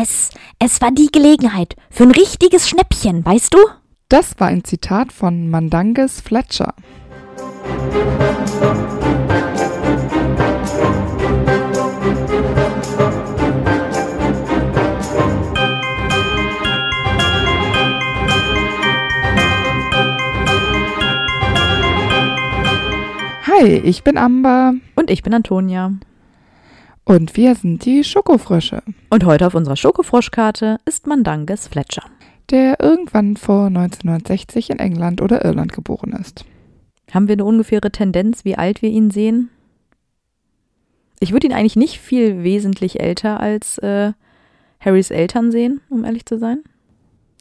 Es, es war die Gelegenheit für ein richtiges Schnäppchen, weißt du? Das war ein Zitat von Mandanges Fletcher. Hi, ich bin Amber Und ich bin Antonia. Und wir sind die Schokofrösche, Und heute auf unserer Schokofroschkarte ist Mandanges Fletcher. der irgendwann vor 1960 in England oder Irland geboren ist. Haben wir eine ungefähre Tendenz, wie alt wir ihn sehen? Ich würde ihn eigentlich nicht viel wesentlich älter als äh, Harrys Eltern sehen, um ehrlich zu sein.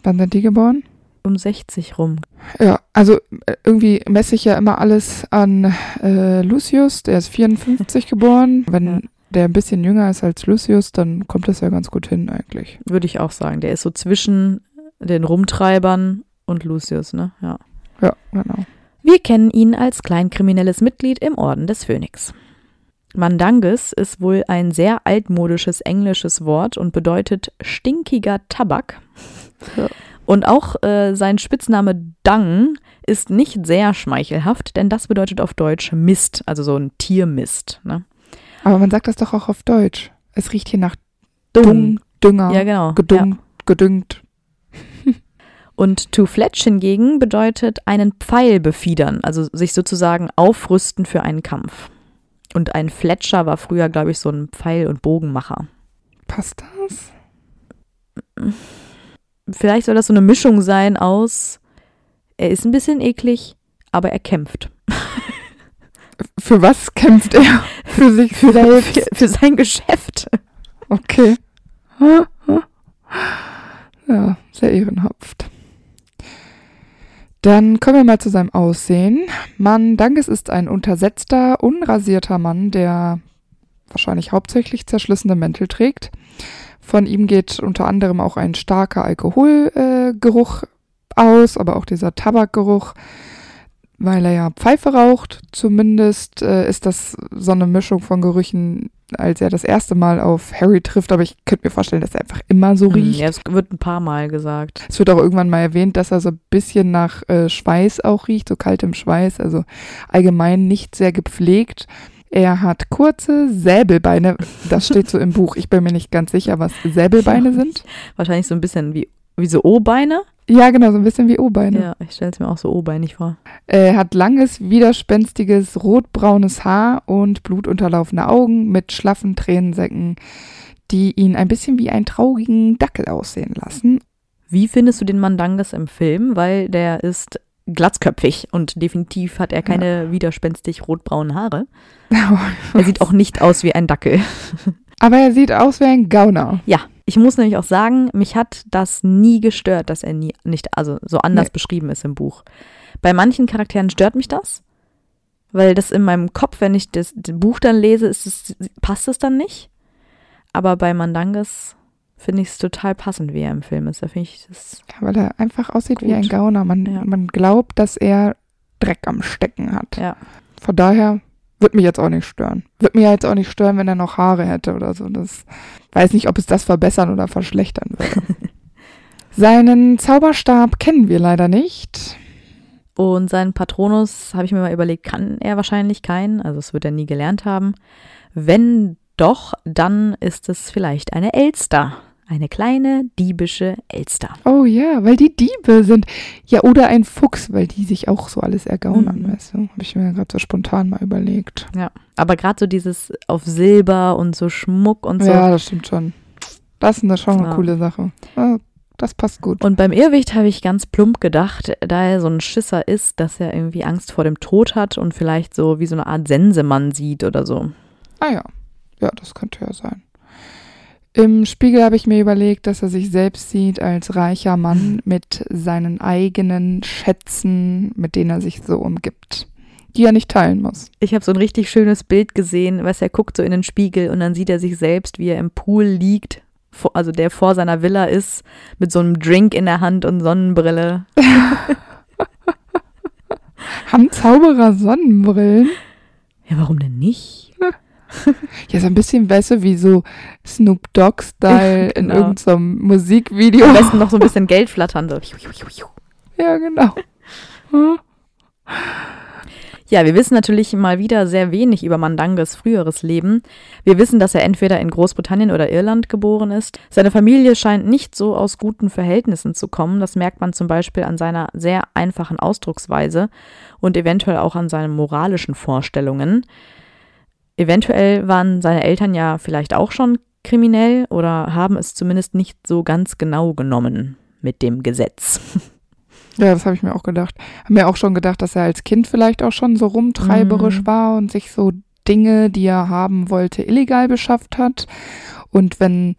Wann sind die geboren? Um 60 rum. Ja, also äh, irgendwie messe ich ja immer alles an äh, Lucius, der ist 54 geboren. Wenn. Der ein bisschen jünger ist als Lucius, dann kommt das ja ganz gut hin eigentlich. Würde ich auch sagen. Der ist so zwischen den Rumtreibern und Lucius, ne? Ja. Ja, genau. Wir kennen ihn als kleinkriminelles Mitglied im Orden des Phönix. Mandanges ist wohl ein sehr altmodisches englisches Wort und bedeutet stinkiger Tabak. Ja. Und auch äh, sein Spitzname Dung ist nicht sehr schmeichelhaft, denn das bedeutet auf Deutsch Mist, also so ein Tiermist. Ne? Aber man sagt das doch auch auf Deutsch. Es riecht hier nach Dung, Dünger, Ja, genau. Ja. gedungt, gedüngt. Und to fletch hingegen bedeutet einen Pfeil befiedern, also sich sozusagen aufrüsten für einen Kampf. Und ein Fletcher war früher, glaube ich, so ein Pfeil- und Bogenmacher. Passt das? Vielleicht soll das so eine Mischung sein aus, er ist ein bisschen eklig, aber er kämpft. Für was kämpft er? Für sich selbst. Für, für sein Geschäft. Okay. Ja, sehr ehrenhaft. Dann kommen wir mal zu seinem Aussehen. Mann Dankes ist ein untersetzter, unrasierter Mann, der wahrscheinlich hauptsächlich zerschlissene Mäntel trägt. Von ihm geht unter anderem auch ein starker Alkoholgeruch äh, aus, aber auch dieser Tabakgeruch, weil er ja Pfeife raucht. Zumindest äh, ist das so eine Mischung von Gerüchen, als er das erste Mal auf Harry trifft. Aber ich könnte mir vorstellen, dass er einfach immer so riecht. Hm, Ja, es wird ein paar Mal gesagt. Es wird auch irgendwann mal erwähnt, dass er so ein bisschen nach äh, Schweiß auch riecht, so kaltem Schweiß, also allgemein nicht sehr gepflegt. Er hat kurze Säbelbeine, das steht so im Buch. Ich bin mir nicht ganz sicher, was Säbelbeine sind. Wahrscheinlich so ein bisschen wie, wie so O-Beine. Ja, genau, so ein bisschen wie O-Beine. Ja, ich stelle es mir auch so O-beinig vor. Er hat langes, widerspenstiges, rotbraunes Haar und blutunterlaufene Augen mit schlaffen Tränensäcken, die ihn ein bisschen wie einen traurigen Dackel aussehen lassen. Wie findest du den Mandanges im Film? Weil der ist glatzköpfig und definitiv hat er keine widerspenstig rotbraunen Haare. Er sieht auch nicht aus wie ein Dackel. Aber er sieht aus wie ein Gauner. Ja, ich muss nämlich auch sagen, mich hat das nie gestört, dass er nie nicht also so anders Nee. beschrieben ist im Buch. Bei manchen Charakteren stört mich das, weil das in meinem Kopf, wenn ich das, das Buch dann lese, ist es, passt es dann nicht. Aber bei Mandanges finde ich es total passend, wie er im Film ist. Da finde ich das Ja, weil er einfach aussieht wie Gut. ein Gauner. Man, Ja. man glaubt, dass er Dreck am Stecken hat. Ja. Von daher wird mich jetzt auch nicht stören. Wird mir jetzt auch nicht stören, wenn er noch Haare hätte oder so. Das weiß nicht, ob es das verbessern oder verschlechtern würde. Seinen Zauberstab kennen wir leider nicht. Und seinen Patronus, habe ich mir mal überlegt, kann er wahrscheinlich keinen. Also das wird er nie gelernt haben. Wenn doch, dann ist es vielleicht eine Elster. Eine kleine, diebische Elster. Oh ja, weil die Diebe sind. Ja, oder ein Fuchs, weil die sich auch so alles ergaunern, Mhm. weißt du. Habe ich mir gerade so spontan mal überlegt. Aber gerade so dieses auf Silber und so Schmuck und so. Ja, das stimmt schon. Das ist schon eine Ja. coole Sache. Ja, das passt gut. Und beim Irrwicht habe ich ganz plump gedacht, da er so ein Schisser ist, dass er irgendwie Angst vor dem Tod hat und vielleicht so wie so eine Art Sensemann sieht oder so. Ah ja. Ja, das könnte ja sein. Im Spiegel habe ich mir überlegt, dass er sich selbst sieht als reicher Mann mit seinen eigenen Schätzen, mit denen er sich so umgibt, die er nicht teilen muss. Ich habe so ein richtig schönes Bild gesehen, was er guckt so in den Spiegel und dann sieht er sich selbst, wie er im Pool liegt, also der vor seiner Villa ist, mit so einem Drink in der Hand und Sonnenbrille. Haben Zauberer Sonnenbrillen? Ja, warum denn nicht? Ja, so ein bisschen, weißt du, wie so Snoop Dogg-Style in Genau. irgendeinem Musikvideo. Am besten noch so ein bisschen Geld flattern. So. Ja, genau. Hm. Ja, wir wissen natürlich mal wieder sehr wenig über Mandanges früheres Leben. Wir wissen, dass er entweder in Großbritannien oder Irland geboren ist. Seine Familie scheint nicht so aus guten Verhältnissen zu kommen. Das merkt man zum Beispiel an seiner sehr einfachen Ausdrucksweise und eventuell auch an seinen moralischen Vorstellungen. Eventuell waren seine Eltern ja vielleicht auch schon kriminell oder haben es zumindest nicht so ganz genau genommen mit dem Gesetz. Ja, das habe ich mir auch gedacht. Habe mir auch schon gedacht, dass er als Kind vielleicht auch schon so rumtreiberisch Mhm. war und sich so Dinge, die er haben wollte, illegal beschafft hat. Und wenn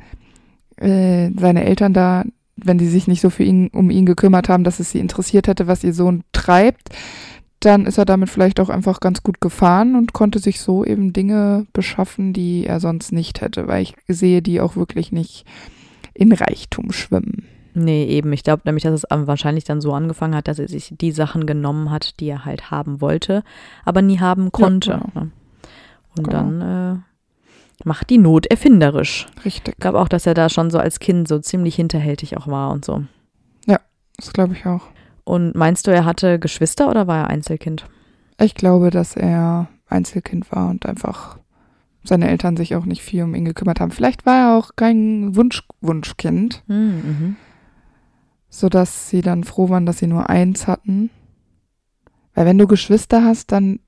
äh, seine Eltern da, wenn sie sich nicht so für ihn, um ihn gekümmert haben, dass es sie interessiert hätte, was ihr Sohn treibt, dann ist er damit vielleicht auch einfach ganz gut gefahren und konnte sich so eben Dinge beschaffen, die er sonst nicht hätte, weil ich sehe die auch wirklich nicht in Reichtum schwimmen. Nee, eben. Ich glaube nämlich, dass es wahrscheinlich dann so angefangen hat, dass er sich die Sachen genommen hat, die er halt haben wollte, aber nie haben konnte. genau. ne? Und Genau. dann äh, macht die Not erfinderisch. Richtig. Ich glaube auch, dass er da schon so als Kind so ziemlich hinterhältig auch war und so. Das glaube ich auch. Und meinst du, er hatte Geschwister oder war er Einzelkind? Ich glaube, dass er Einzelkind war und einfach seine Eltern sich auch nicht viel um ihn gekümmert haben. Vielleicht war er auch kein Wunsch Wunschkind, Hm, mhm. sodass sie dann froh waren, dass sie nur eins hatten. Weil wenn du Geschwister hast, dann,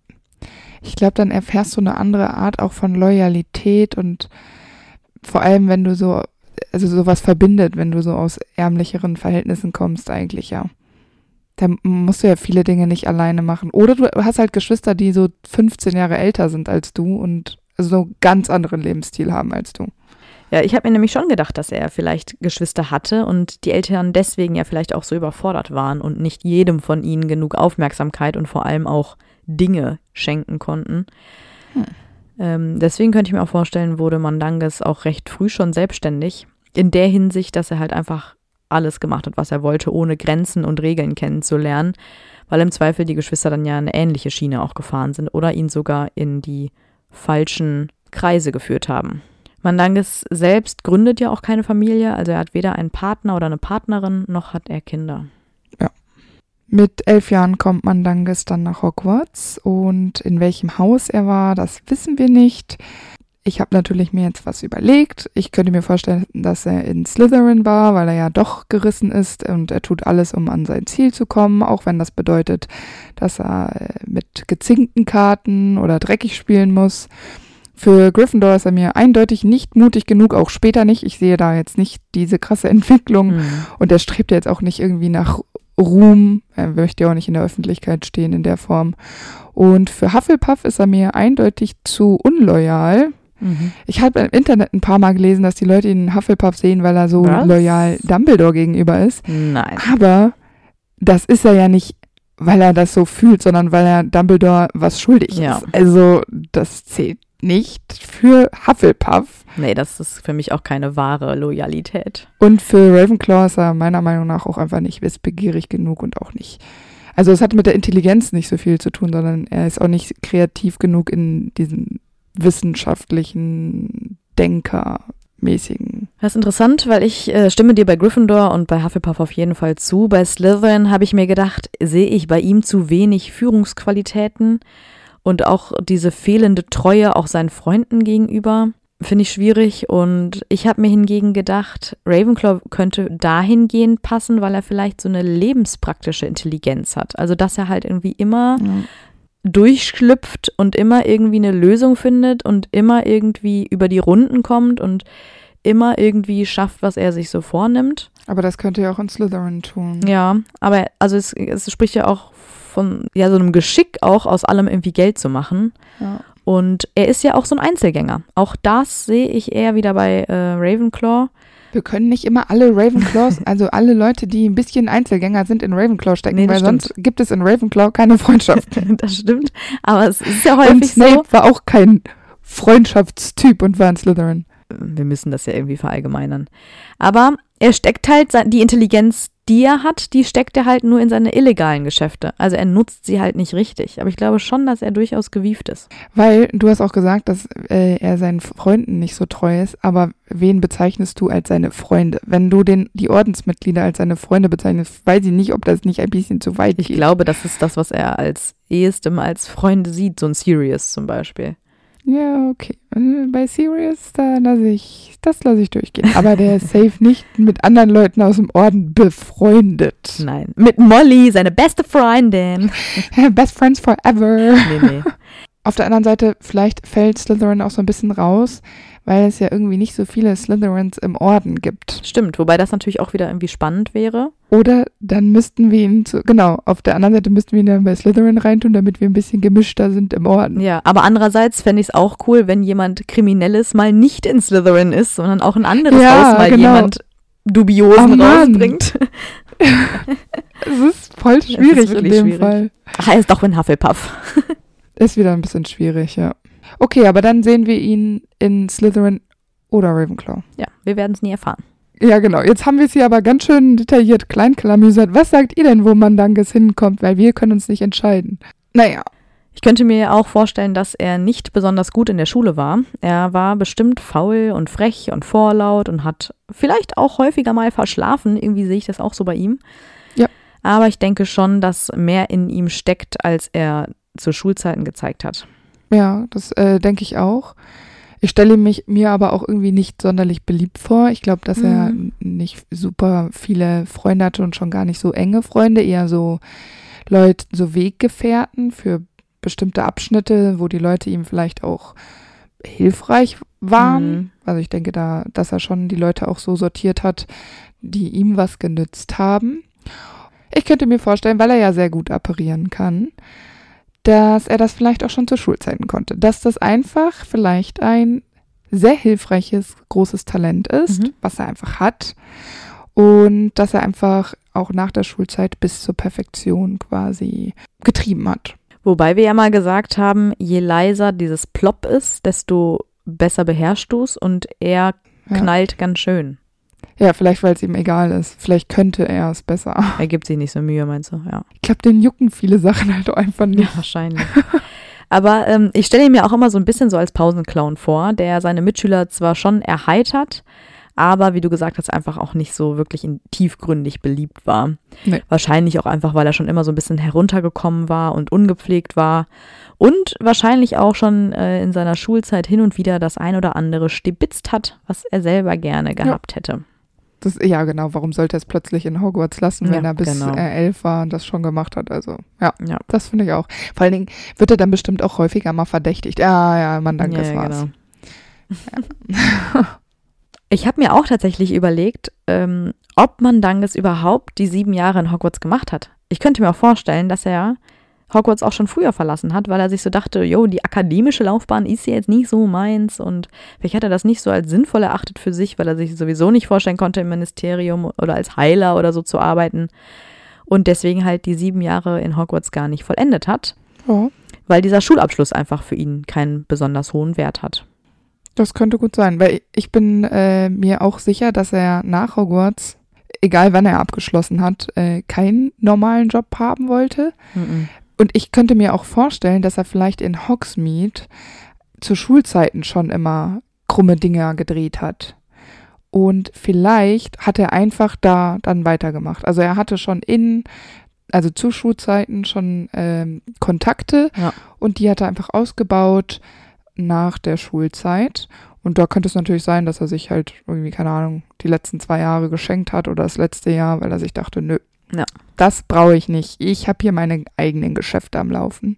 ich glaube, dann erfährst du eine andere Art auch von Loyalität und vor allem, wenn du so, also sowas verbindet, wenn du so aus ärmlicheren Verhältnissen kommst, eigentlich ja. Da musst du ja viele Dinge nicht alleine machen. Oder du hast halt Geschwister, die so 15 Jahre älter sind als du und so einen ganz anderen Lebensstil haben als du. Ja, ich habe mir nämlich schon gedacht, dass er vielleicht Geschwister hatte und die Eltern deswegen ja vielleicht auch so überfordert waren und nicht jedem von ihnen genug Aufmerksamkeit und vor allem auch Dinge schenken konnten. Hm. Ähm, deswegen könnte ich mir auch vorstellen, wurde Mandanges auch recht früh schon selbstständig. In der Hinsicht, dass er halt einfach alles gemacht hat, was er wollte, ohne Grenzen und Regeln kennenzulernen, weil im Zweifel die Geschwister dann ja eine ähnliche Schiene auch gefahren sind oder ihn sogar in die falschen Kreise geführt haben. Mandanges selbst gründet ja auch keine Familie, also er hat weder einen Partner oder eine Partnerin, noch hat er Kinder. Mit elf Jahren kommt Mandanges dann nach Hogwarts und in welchem Haus er war, das wissen wir nicht. Ich habe natürlich mir jetzt was überlegt. Ich könnte mir vorstellen, dass er in Slytherin war, weil er ja doch gerissen ist und er tut alles, um an sein Ziel zu kommen, auch wenn das bedeutet, dass er äh, mit gezinkten Karten oder dreckig spielen muss. Für Gryffindor ist er mir eindeutig nicht mutig genug, auch später nicht. Ich sehe da jetzt nicht diese krasse Entwicklung. Hm. Und er strebt ja jetzt auch nicht irgendwie nach Ruhm. Er möchte ja auch nicht in der Öffentlichkeit stehen in der Form. Und für Hufflepuff ist er mir eindeutig zu unloyal. Mhm. Ich habe im Internet ein paar Mal gelesen, dass die Leute ihn Hufflepuff sehen, weil er so Was? loyal Dumbledore gegenüber ist. Nein. Aber das ist er ja nicht, weil er das so fühlt, sondern weil er Dumbledore was schuldig Ja. ist. Also das zählt nicht für Hufflepuff. Nee, das ist für mich auch keine wahre Loyalität. Und für Ravenclaw ist er meiner Meinung nach auch einfach nicht wissbegierig genug und auch nicht. Also es hat mit der Intelligenz nicht so viel zu tun, sondern er ist auch nicht kreativ genug in diesen wissenschaftlichen Denkermäßigen. Das ist interessant, weil ich äh, stimme dir bei Gryffindor und bei Hufflepuff auf jeden Fall zu. Bei Slytherin habe ich mir gedacht, sehe ich bei ihm zu wenig Führungsqualitäten und auch diese fehlende Treue auch seinen Freunden gegenüber. Finde ich schwierig und ich habe mir hingegen gedacht, Ravenclaw könnte dahingehend passen, weil er vielleicht so eine lebenspraktische Intelligenz hat. Also, dass er halt irgendwie immer durchschlüpft und immer irgendwie eine Lösung findet und immer irgendwie über die Runden kommt und immer irgendwie schafft, was er sich so vornimmt. Aber das könnte ja auch in Slytherin tun. Ja, aber also es, es spricht ja auch von ja so einem Geschick auch aus allem irgendwie Geld zu machen. Ja. Und er ist ja auch so ein Einzelgänger. Auch das sehe ich eher wieder bei äh, Ravenclaw. Wir können nicht immer alle Ravenclaws, also alle Leute, die ein bisschen Einzelgänger sind, in Ravenclaw stecken, Nee, weil sonst gibt es in Ravenclaw keine Freundschaft. das stimmt. Aber es ist ja und häufig so. Snape war auch kein Freundschaftstyp und war in Slytherin. wir müssen das ja irgendwie verallgemeinern. Aber er steckt halt die Intelligenz, die er hat, die steckt er halt nur in seine illegalen Geschäfte. Also er nutzt sie halt nicht richtig. Aber ich glaube schon, dass er durchaus gewieft ist. Weil du hast auch gesagt, dass äh, er seinen Freunden nicht so treu ist, aber wen bezeichnest du als seine Freunde? Wenn du den, die Ordensmitglieder als seine Freunde bezeichnest, weiß ich nicht, ob das nicht ein bisschen zu weit Ich geht. glaube, das ist das, was er als ehestem als Freunde sieht, so ein Sirius zum Beispiel. Ja, okay. Bei Sirius, da lasse ich, das lasse ich durchgehen. Aber der ist safe nicht mit anderen Leuten aus dem Orden befreundet. Nein. Mit Molly, seine beste Freundin. Best friends forever. Nee, nee. Auf der anderen Seite, vielleicht fällt Slytherin auch so ein bisschen raus, weil es ja irgendwie nicht so viele Slytherins im Orden gibt. Stimmt, wobei das natürlich auch wieder irgendwie spannend wäre. Oder dann müssten wir ihn zu, genau, auf der anderen Seite müssten wir ihn dann bei Slytherin reintun, damit wir ein bisschen gemischter sind im Orden. Ja, aber andererseits fände ich es auch cool, wenn jemand Kriminelles mal nicht in Slytherin ist, sondern auch ein anderes Ja, Haus mal genau. jemand Dubiosen Oh rausbringt. Es ist voll schwierig in wirklich dem schwierig. Fall. Ach, er ist doch in Hufflepuff. Ist wieder ein bisschen schwierig, ja. Okay, aber dann sehen wir ihn in Slytherin oder Ravenclaw. Ja, wir werden es nie erfahren. Ja, genau. Jetzt haben wir es hier aber ganz schön detailliert kleinklamüsert. Was sagt ihr denn, wo Mandanges hinkommt? Weil wir können uns nicht entscheiden. Naja, Ich könnte mir auch vorstellen, dass er nicht besonders gut in der Schule war. Er war bestimmt faul und frech und vorlaut und hat vielleicht auch häufiger mal verschlafen. Irgendwie sehe ich das auch so bei ihm. Ja. Aber ich denke schon, dass mehr in ihm steckt, als er zu Schulzeiten gezeigt hat. Ja, das äh, denke ich auch. Ich stelle mich mir aber auch irgendwie nicht sonderlich beliebt vor. Ich glaube, dass er Mhm. nicht super viele Freunde hatte und schon gar nicht so enge Freunde, eher so Leute, so Weggefährten für bestimmte Abschnitte, wo die Leute ihm vielleicht auch hilfreich waren. Mhm. Also ich denke da, dass er schon die Leute auch so sortiert hat, die ihm was genützt haben. Ich könnte mir vorstellen, weil er ja sehr gut apparieren kann, dass er das vielleicht auch schon zu Schulzeiten konnte. Dass das einfach vielleicht ein sehr hilfreiches, großes Talent ist, Mhm. was er einfach hat. Und dass er einfach auch nach der Schulzeit bis zur Perfektion quasi getrieben hat. Wobei wir ja mal gesagt haben, je leiser dieses Plop ist, desto besser beherrschst du es und er Ja. knallt ganz schön. Ja, vielleicht weil es ihm egal ist. Vielleicht könnte er es besser. Er gibt sich nicht so Mühe, meinst du? Ja. Ich glaube, den jucken viele Sachen halt auch einfach nicht. Ja, wahrscheinlich. Aber ähm, ich stelle ihn mir auch immer so ein bisschen so als Pausenclown vor, der seine Mitschüler zwar schon erheitert, aber wie du gesagt hast, einfach auch nicht so wirklich in tiefgründig beliebt war. Nee. Wahrscheinlich auch einfach, weil er schon immer so ein bisschen heruntergekommen war und ungepflegt war. Und wahrscheinlich auch schon äh, in seiner Schulzeit hin und wieder das ein oder andere stibitzt hat, was er selber gerne gehabt hätte. Das, ja, genau. Warum sollte er es plötzlich in Hogwarts lassen, wenn Ja, er bis genau. er elf war und das schon gemacht hat? Also, ja, Ja. das finde ich auch. Vor allen Dingen wird er dann bestimmt auch häufiger mal verdächtigt. Ja, ja, man, danke, das Ja, war's. genau. Ich habe mir auch tatsächlich überlegt, ähm, ob man Danges überhaupt die sieben Jahre in Hogwarts gemacht hat. Ich könnte mir auch vorstellen, dass er Hogwarts auch schon früher verlassen hat, weil er sich so dachte, jo, die akademische Laufbahn ist ja jetzt nicht so meins und vielleicht hat er das nicht so als sinnvoll erachtet für sich, weil er sich sowieso nicht vorstellen konnte, im Ministerium oder als Heiler oder so zu arbeiten und deswegen halt die sieben Jahre in Hogwarts gar nicht vollendet hat, Ja, weil dieser Schulabschluss einfach für ihn keinen besonders hohen Wert hat. das könnte gut sein, weil ich bin äh, mir auch sicher, dass er nach Hogwarts, egal wann er abgeschlossen hat, äh, keinen normalen Job haben wollte. Mhm. Und ich könnte mir auch vorstellen, dass er vielleicht in Hogsmeade zu Schulzeiten schon immer krumme Dinger gedreht hat. Und vielleicht hat er einfach da dann weitergemacht. Also er hatte schon in, also zu Schulzeiten schon ähm, Kontakte Ja. und die hat er einfach ausgebaut nach der Schulzeit. Und da könnte es natürlich sein, dass er sich halt irgendwie, keine Ahnung, die letzten zwei Jahre geschenkt hat oder das letzte Jahr, weil er sich dachte, nö, Ja. das brauche ich nicht. Ich habe hier meine eigenen Geschäfte am Laufen.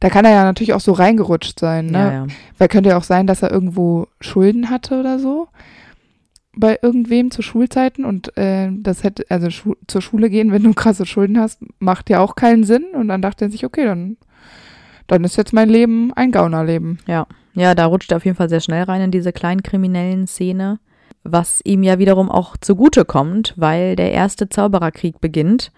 Da kann er ja natürlich auch so reingerutscht sein, ne? Ja, ja. Weil könnte ja auch sein, dass er irgendwo Schulden hatte oder so bei irgendwem zu Schulzeiten und äh, das hätte, also Schu zur Schule gehen, wenn du krasse Schulden hast, macht ja auch keinen Sinn. Und dann dachte er sich, okay, dann, dann ist jetzt mein Leben ein Gaunerleben. Ja, da rutscht er auf jeden Fall sehr schnell rein in diese kleinen kriminellen Szene, was ihm ja wiederum auch zugute kommt, weil der erste Zaubererkrieg beginnt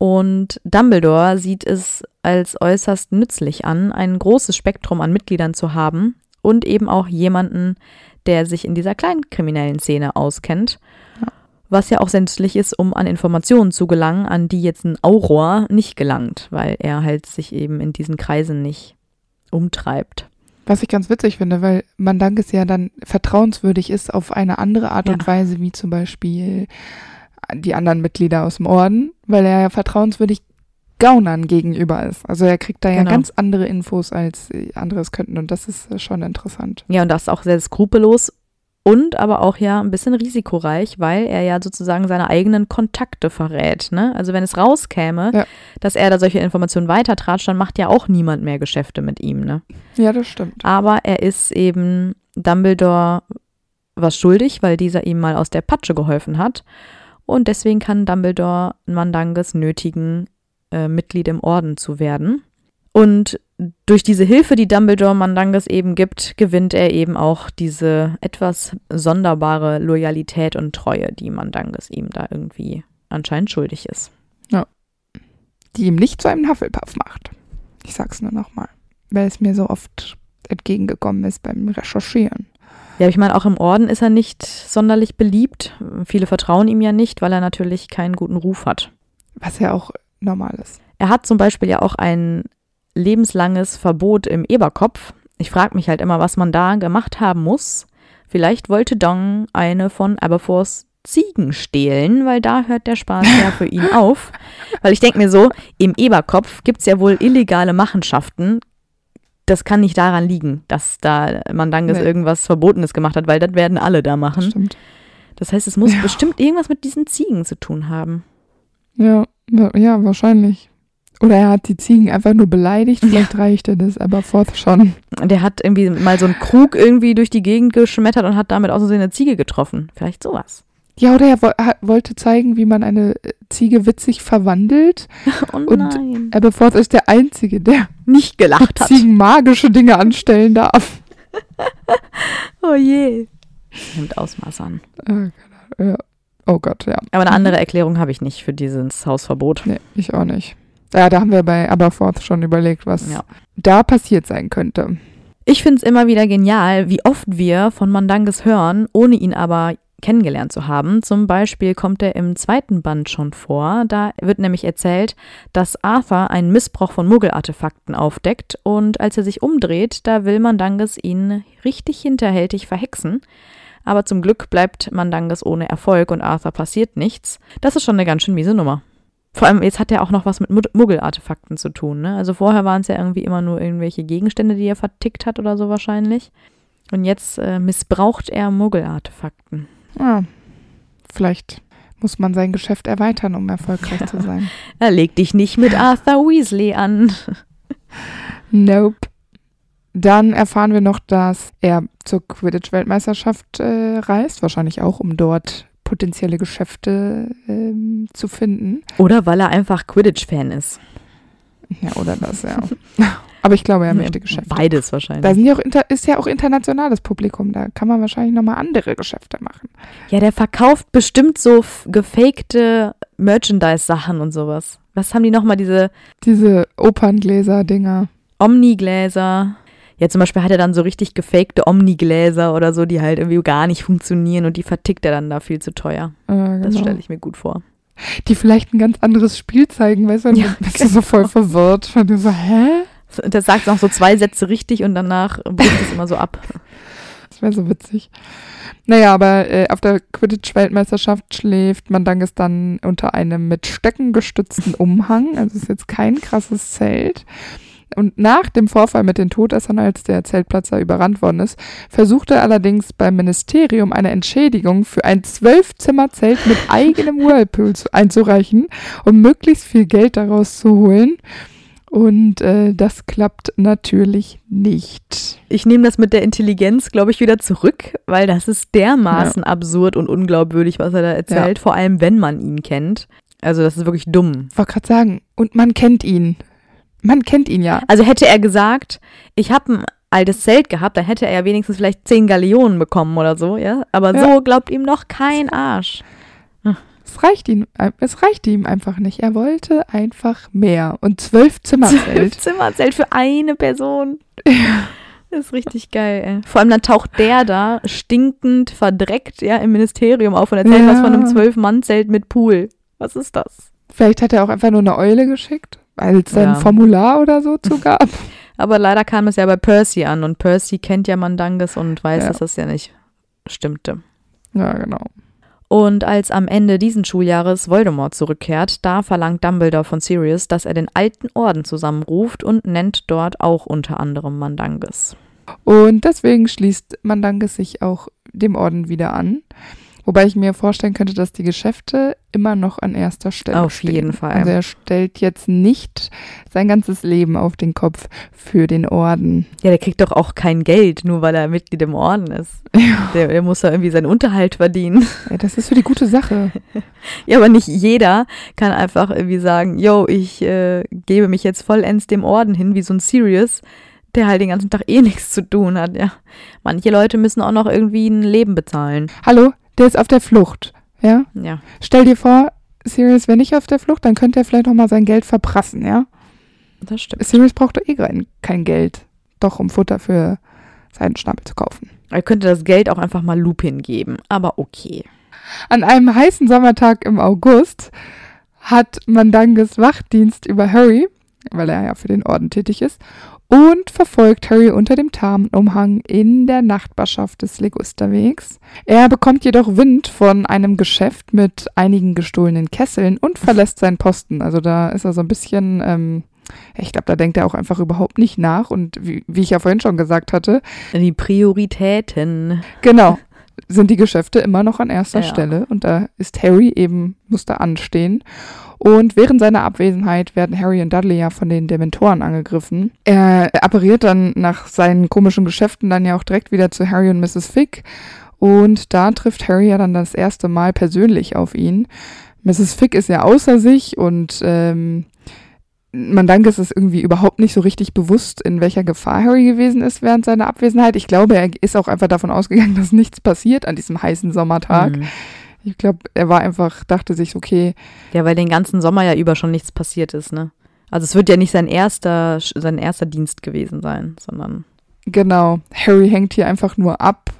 und Dumbledore sieht es als äußerst nützlich an, ein großes Spektrum an Mitgliedern zu haben und eben auch jemanden, der sich in dieser kleinen kriminellen Szene auskennt. Ja. was ja auch sämtlich ist, um an Informationen zu gelangen, an die jetzt ein Auror nicht gelangt, weil er halt sich eben in diesen Kreisen nicht umtreibt. Was ich ganz witzig finde, weil Mandankes ja dann vertrauenswürdig ist auf eine andere Art Ja. und Weise, wie zum Beispiel die anderen Mitglieder aus dem Orden, weil er ja vertrauenswürdig Gaunern gegenüber ist. Also er kriegt da ja Genau. ganz andere Infos, als andere es könnten und das ist äh, schon interessant. Ja, und das ist auch sehr skrupellos und aber auch ja ein bisschen risikoreich, weil er ja sozusagen seine eigenen Kontakte verrät. Ne? Also wenn es rauskäme, Ja. dass er da solche Informationen weitertratscht, dann macht ja auch niemand mehr Geschäfte mit ihm. Ne? Ja, das stimmt. Aber er ist eben Dumbledore was schuldig, weil dieser ihm mal aus der Patsche geholfen hat. Und deswegen kann Dumbledore Mandanges nötigen, äh, Mitglied im Orden zu werden. Und durch diese Hilfe, die Dumbledore Mandanges eben gibt, gewinnt er eben auch diese etwas sonderbare Loyalität und Treue, die Mandanges ihm da irgendwie anscheinend schuldig ist. Die ihm nicht zu einem Hufflepuff macht. Ich sag's nur nochmal, weil es mir so oft entgegengekommen ist beim Recherchieren. Ja, ich meine, auch im Orden ist er nicht sonderlich beliebt. Viele vertrauen ihm ja nicht, weil er natürlich keinen guten Ruf hat. Was ja auch normal ist. Er hat zum Beispiel ja auch ein lebenslanges Verbot im Eberkopf. Ich frage mich halt immer, was man da gemacht haben muss. Vielleicht wollte Dong eine von Aberforths Ziegen stehlen, weil da hört der Spaß ja für ihn auf. Weil ich denke mir so, im Eberkopf gibt es ja wohl illegale Machenschaften. Das kann nicht daran liegen, dass da Mandanges Nee. irgendwas Verbotenes gemacht hat, weil das werden alle da machen. Stimmt. Das heißt, es muss Ja. bestimmt irgendwas mit diesen Ziegen zu tun haben. Ja, ja, wahrscheinlich. Oder er hat die Ziegen einfach nur beleidigt, vielleicht reichte das aber Forth schon. Der hat irgendwie mal so einen Krug irgendwie durch die Gegend geschmettert und hat damit aus Versehen eine Ziege getroffen. Vielleicht sowas. Ja, oder er wo wollte zeigen, wie man eine äh, Ziege witzig verwandelt. Oh Und- nein. Aberforth ist der Einzige, der Nicht gelacht hat. Ziegen magische Dinge anstellen darf. Oh je. Nimmt Ausmaß an. Ah, Ja. Oh Gott, ja. Aber eine andere Erklärung habe ich nicht für dieses Hausverbot. Nee, ich auch nicht. Ja, da haben wir bei Aberforth schon überlegt, was Ja. da passiert sein könnte. Ich finde es immer wieder genial, wie oft wir von Mandanges hören, ohne ihn aber kennengelernt zu haben. Zum Beispiel kommt er im zweiten Band schon vor. Da wird nämlich erzählt, dass Arthur einen Missbrauch von Muggelartefakten aufdeckt und als er sich umdreht, da will Mandanges ihn richtig hinterhältig verhexen. Aber zum Glück bleibt Mandanges ohne Erfolg und Arthur passiert nichts. Das ist schon eine ganz schön miese Nummer. Vor allem, jetzt hat er auch noch was mit Muggelartefakten zu tun. Ne? Also vorher waren es ja irgendwie immer nur irgendwelche Gegenstände, die er vertickt hat oder so wahrscheinlich. Und jetzt äh, missbraucht er Muggelartefakten. Ja, vielleicht muss man sein Geschäft erweitern, um erfolgreich zu sein. Er leg dich nicht mit Arthur Weasley an. Nope. Dann erfahren wir noch, dass er zur Quidditch-Weltmeisterschaft äh, reist, wahrscheinlich auch, um dort potenzielle Geschäfte ähm, zu finden. Oder weil er einfach Quidditch-Fan ist. Ja, oder das, ja. Aber ich glaube, er möchte Geschäfte. Beides wahrscheinlich. Da sind ja auch inter ist ja auch internationales Publikum, da kann man wahrscheinlich nochmal andere Geschäfte machen. Ja, der verkauft bestimmt so gefakte Merchandise-Sachen und sowas. Was haben die nochmal, diese Diese Operngläser-Dinger. Omni-Gläser? Ja, zum Beispiel hat er dann so richtig gefakte Omni-Gläser oder so, die halt irgendwie gar nicht funktionieren und die vertickt er dann da viel zu teuer. Das genau. stelle ich mir gut vor. Die vielleicht ein ganz anderes Spiel zeigen, weißt du, und Ja, dann bist du so voll verwirrt. Und du so, hä? Das sagt noch so zwei Sätze richtig und danach bricht es immer so ab. Das wäre so witzig. Naja, aber äh, auf der Quidditch-Weltmeisterschaft schläft Mandanges dann unter einem mit Stöcken gestützten Umhang. Also es ist jetzt kein krasses Zelt. Und nach dem Vorfall mit den Todessern, als der Zeltplatz da überrannt worden ist, versuchte er allerdings beim Ministerium eine Entschädigung für ein Zwölfzimmerzelt mit eigenem Whirlpool zu- einzureichen, um möglichst viel Geld daraus zu holen. Und äh, das klappt natürlich nicht. Ich nehme das mit der Intelligenz, glaube ich, wieder zurück, weil das ist dermaßen absurd und unglaubwürdig, was er da erzählt, vor allem wenn man ihn kennt. Also das ist wirklich dumm. Ich wollte gerade sagen, und man kennt ihn. Man kennt ihn ja. Also hätte er gesagt, ich habe ein altes Zelt gehabt, dann hätte er ja wenigstens vielleicht zehn Galeonen bekommen oder so, ja. Aber Ja. so glaubt ihm noch kein Arsch. Es reicht ihm, es reichte ihm einfach nicht. Er wollte einfach mehr. Und zwölf Zimmerzelt. Zimmerzelt für eine Person. Das ist richtig geil, ey. Vor allem dann taucht der da stinkend, verdreckt, ja, im Ministerium auf und erzählt Ja. was von einem Zwölf-Mann-Zelt mit Pool. Was ist das? Vielleicht hat er auch einfach nur eine Eule geschickt, weil es Ja. ein Formular oder so zu gab. Aber leider kam es ja bei Percy an und Percy kennt ja Mandanges und weiß, Ja. dass das ja nicht stimmte. ja, genau. Und als am Ende diesen Schuljahres Voldemort zurückkehrt, da verlangt Dumbledore von Sirius, dass er den alten Orden zusammenruft und nennt dort auch unter anderem Mandanges. Und deswegen schließt Mandanges sich auch dem Orden wieder an. Wobei ich mir vorstellen könnte, dass die Geschäfte immer noch an erster Stelle Auf stehen. jeden Fall. Also er stellt jetzt nicht sein ganzes Leben auf den Kopf für den Orden. Ja, der kriegt doch auch kein Geld, nur weil er Mitglied im Orden ist. Der, der muss ja irgendwie seinen Unterhalt verdienen. Ja, das ist für die gute Sache. Ja, aber nicht jeder kann einfach irgendwie sagen, yo, ich äh, gebe mich jetzt vollends dem Orden hin, wie so ein Sirius, der halt den ganzen Tag eh nichts zu tun hat, ja. Manche Leute müssen auch noch irgendwie ein Leben bezahlen. Hallo, der ist auf der Flucht. Ja? Ja, Stell dir vor, Sirius wäre nicht auf der Flucht, dann könnte er vielleicht noch mal sein Geld verprassen, ja? das stimmt. Sirius braucht doch eh kein, kein Geld. Doch, um Futter für seinen Schnabel zu kaufen. Er könnte das Geld auch einfach mal Lupin geben, aber okay. An einem heißen Sommertag im August hat Mandanges Wachdienst über Harry, weil er ja für den Orden tätig ist, und verfolgt Harry unter dem Tarnumhang in der Nachbarschaft des Ligusterwegs. Er bekommt jedoch Wind von einem Geschäft mit einigen gestohlenen Kesseln und verlässt seinen Posten. Also da ist er so ein bisschen, ähm, ich glaube, da denkt er auch einfach überhaupt nicht nach. Und wie, wie ich ja vorhin schon gesagt hatte, Die Prioritäten. Genau. Sind die Geschäfte immer noch an erster Ja. Stelle und da ist Harry eben, muss da anstehen. Und während seiner Abwesenheit werden Harry und Dudley ja von den Dementoren angegriffen. Er appariert dann nach seinen komischen Geschäften dann ja auch direkt wieder zu Harry und Mrs. Fick. Und da trifft Harry ja dann das erste Mal persönlich auf ihn. Mrs. Fick ist ja außer sich und ähm, Mandanges ist irgendwie überhaupt nicht so richtig bewusst, in welcher Gefahr Harry gewesen ist während seiner Abwesenheit. Ich glaube, er ist auch einfach davon ausgegangen, dass nichts passiert an diesem heißen Sommertag. Mhm. Ich glaube, er war einfach, dachte sich, okay, Ja, weil den ganzen Sommer ja über schon nichts passiert ist, ne? Also es wird ja nicht sein erster, sein erster Dienst gewesen sein, sondern genau, Harry hängt hier einfach nur ab,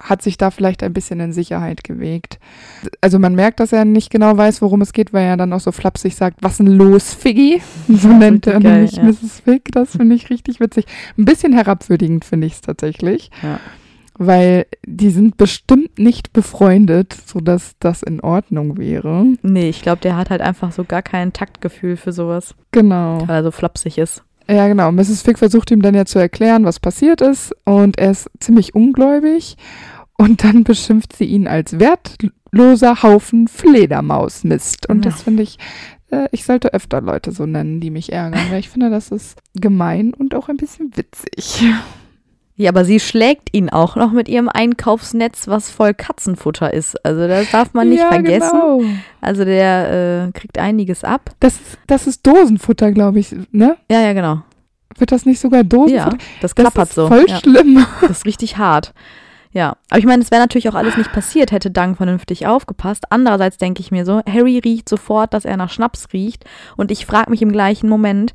hat sich da vielleicht ein bisschen in Sicherheit gewegt. Also man merkt, dass er nicht genau weiß, worum es geht, weil er dann auch so flapsig sagt, was denn los, Figgy? So nennt er nämlich ja. Mrs. Fig, das finde ich richtig witzig. Ein bisschen herabwürdigend finde ich es tatsächlich. Ja. Weil die sind bestimmt nicht befreundet, sodass das in Ordnung wäre. nee, ich glaube, der hat halt einfach so gar kein Taktgefühl für sowas, Genau. weil er so flapsig ist. Ja, genau. Mrs. Fick versucht ihm dann ja zu erklären, was passiert ist. Und er ist ziemlich ungläubig. Und dann beschimpft sie ihn als wertloser Haufen Fledermausmist. Und Ja. das finde ich, äh, ich sollte öfter Leute so nennen, die mich ärgern, weil ich finde, das ist gemein und auch ein bisschen witzig. Ja, aber sie schlägt ihn auch noch mit ihrem Einkaufsnetz, was voll Katzenfutter ist. Also das darf man nicht ja, vergessen. Genau. Also der äh, kriegt einiges ab. Das, ist- das ist Dosenfutter, glaube ich, ne? Ja, ja, genau. Wird das nicht sogar Ja, Dosenfutter? das das klappert ist so. voll ja, schlimm. das ist richtig hart. Ja, aber ich meine, es wäre natürlich auch alles nicht passiert, hätte Dang vernünftig aufgepasst. Andererseits denke ich mir so, Harry riecht sofort, dass er nach Schnaps riecht. Und ich frage mich im gleichen Moment,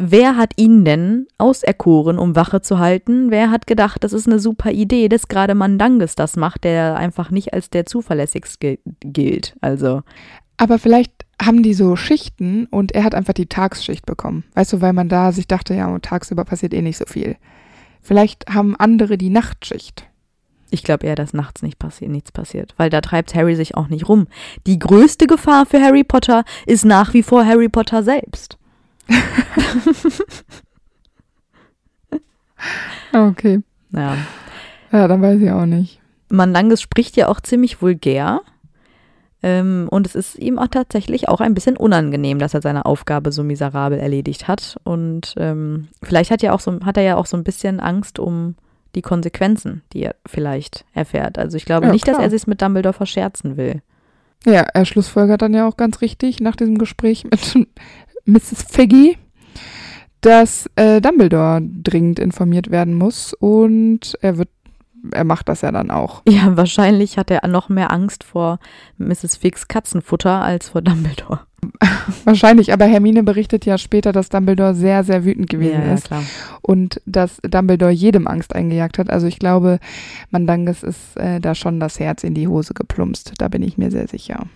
wer hat ihn denn auserkoren, um Wache zu halten? Wer hat gedacht, das ist eine super Idee, dass gerade Mandanges das macht, der einfach nicht als der zuverlässigste gilt? Also, Aber vielleicht haben die so Schichten und er hat einfach die Tagsschicht bekommen. Weißt du, weil man da sich dachte, ja, tagsüber passiert eh nicht so viel. Vielleicht haben andere die Nachtschicht. ich glaube eher, dass nachts nicht passiert, nichts passiert, weil da treibt Harry sich auch nicht rum. Die größte Gefahr für Harry Potter ist nach wie vor Harry Potter selbst. Okay. Ja. Ja, dann weiß ich auch nicht. Mandanges spricht ja auch ziemlich vulgär. Ähm, und es ist ihm auch tatsächlich auch ein bisschen unangenehm, dass er seine Aufgabe so miserabel erledigt hat. Und ähm, vielleicht hat, ja auch so, hat er ja auch so ein bisschen Angst um die Konsequenzen, die er vielleicht erfährt. Also ich glaube Ja, nicht, dass klar. er sich mit Dumbledore verscherzen will. Ja, er schlussfolgert dann ja auch ganz richtig nach diesem Gespräch mit Mrs. Figgy, dass äh, Dumbledore dringend informiert werden muss und er wird er macht das ja dann auch. Ja, wahrscheinlich hat er noch mehr Angst vor Mrs. Fix Katzenfutter als vor Dumbledore. Wahrscheinlich, aber Hermine berichtet ja später, dass Dumbledore sehr, sehr wütend gewesen ja, ist klar. und dass Dumbledore jedem Angst eingejagt hat. Also ich glaube, Mandanges ist äh, da schon das Herz in die Hose geplumpst. Da bin ich mir sehr sicher.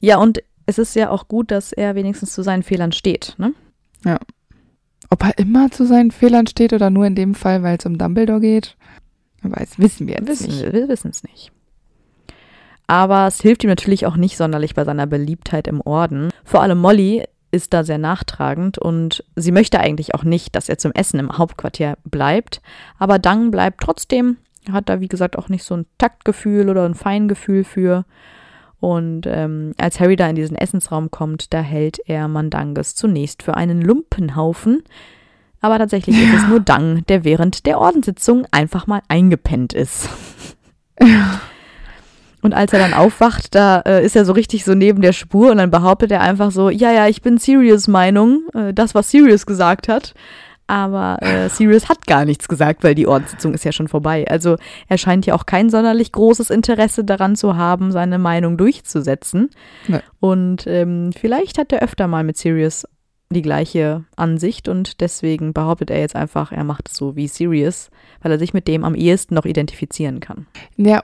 Ja, und es ist ja auch gut, dass er wenigstens zu seinen Fehlern steht, ne? Ob er immer zu seinen Fehlern steht oder nur in dem Fall, weil es um Dumbledore geht, weiß, wissen wir jetzt Wissen nicht. wir, wissen es nicht. Aber es hilft ihm natürlich auch nicht sonderlich bei seiner Beliebtheit im Orden. Vor allem Molly ist da sehr nachtragend und sie möchte eigentlich auch nicht, dass er zum Essen im Hauptquartier bleibt. Aber Dang bleibt trotzdem. Er hat da, wie gesagt, auch nicht so ein Taktgefühl oder ein Feingefühl für. Und ähm, als Harry da in diesen Essensraum kommt, da hält er Mandanges zunächst für einen Lumpenhaufen. Aber tatsächlich ist es nur Dang, der während der Ordenssitzung einfach mal eingepennt ist. Und als er dann aufwacht, da äh, ist er so richtig so neben der Spur und dann behauptet er einfach so, ja, ja, ich bin Sirius Meinung, äh, das, was Sirius gesagt hat. Aber äh, Sirius hat gar nichts gesagt, weil die Ordenssitzung ist ja schon vorbei. Also er scheint ja auch kein sonderlich großes Interesse daran zu haben, seine Meinung durchzusetzen. Nee. Und ähm, vielleicht hat er öfter mal mit Sirius die gleiche Ansicht und deswegen behauptet er jetzt einfach, er macht es so wie Sirius, weil er sich mit dem am ehesten noch identifizieren kann. Ja,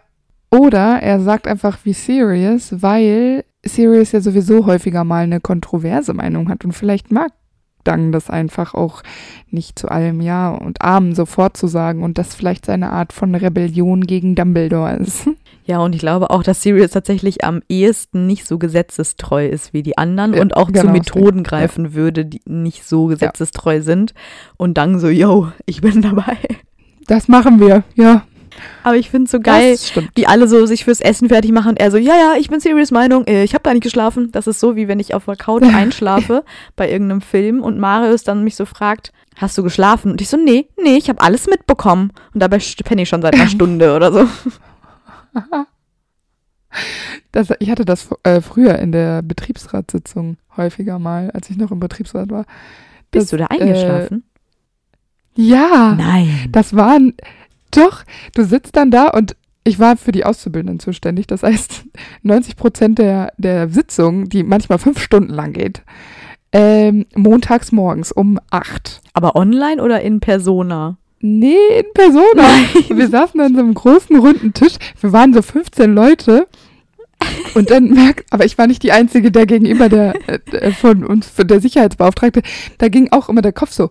oder er sagt einfach wie Sirius, weil Sirius ja sowieso häufiger mal eine kontroverse Meinung hat und vielleicht mag Dang das einfach auch nicht zu allem Ja und Amen sofort zu sagen und das vielleicht seine Art von Rebellion gegen Dumbledore ist. Ja, und ich glaube auch, dass Sirius tatsächlich am ehesten nicht so gesetzestreu ist wie die anderen Ja, und auch genau, zu Methoden ich, ja. greifen würde, die nicht so gesetzestreu sind. Und dann so, yo, ich bin dabei. Das machen wir, ja. Aber ich finde es so geil, wie alle so sich fürs Essen fertig machen und er so, ja, ja, ich bin Sirius Meinung, äh, ich habe gar nicht geschlafen. Das ist so, wie wenn ich auf der Couch einschlafe bei irgendeinem Film und Marius dann mich so fragt, hast du geschlafen? Und ich so, nee, nee, ich habe alles mitbekommen. Und dabei penne ich schon seit einer Stunde oder so. Das, ich hatte das äh, früher in der Betriebsratssitzung häufiger mal, als ich noch im Betriebsrat war. Bist Das, du da eingeschlafen? Ja, Nein. das waren, doch, du sitzt dann da und ich war für die Auszubildenden zuständig. Das heißt, 90 Prozent der, der Sitzung, die manchmal fünf Stunden lang geht, ähm, montags morgens um acht. Aber online oder in Persona? Nee, in Persona. Wir saßen an so einem großen runden Tisch. Wir waren so 15 Leute. Und dann merkt, aber ich war nicht die Einzige, der gegenüber der äh, von uns, von der Sicherheitsbeauftragte, da ging auch immer der Kopf so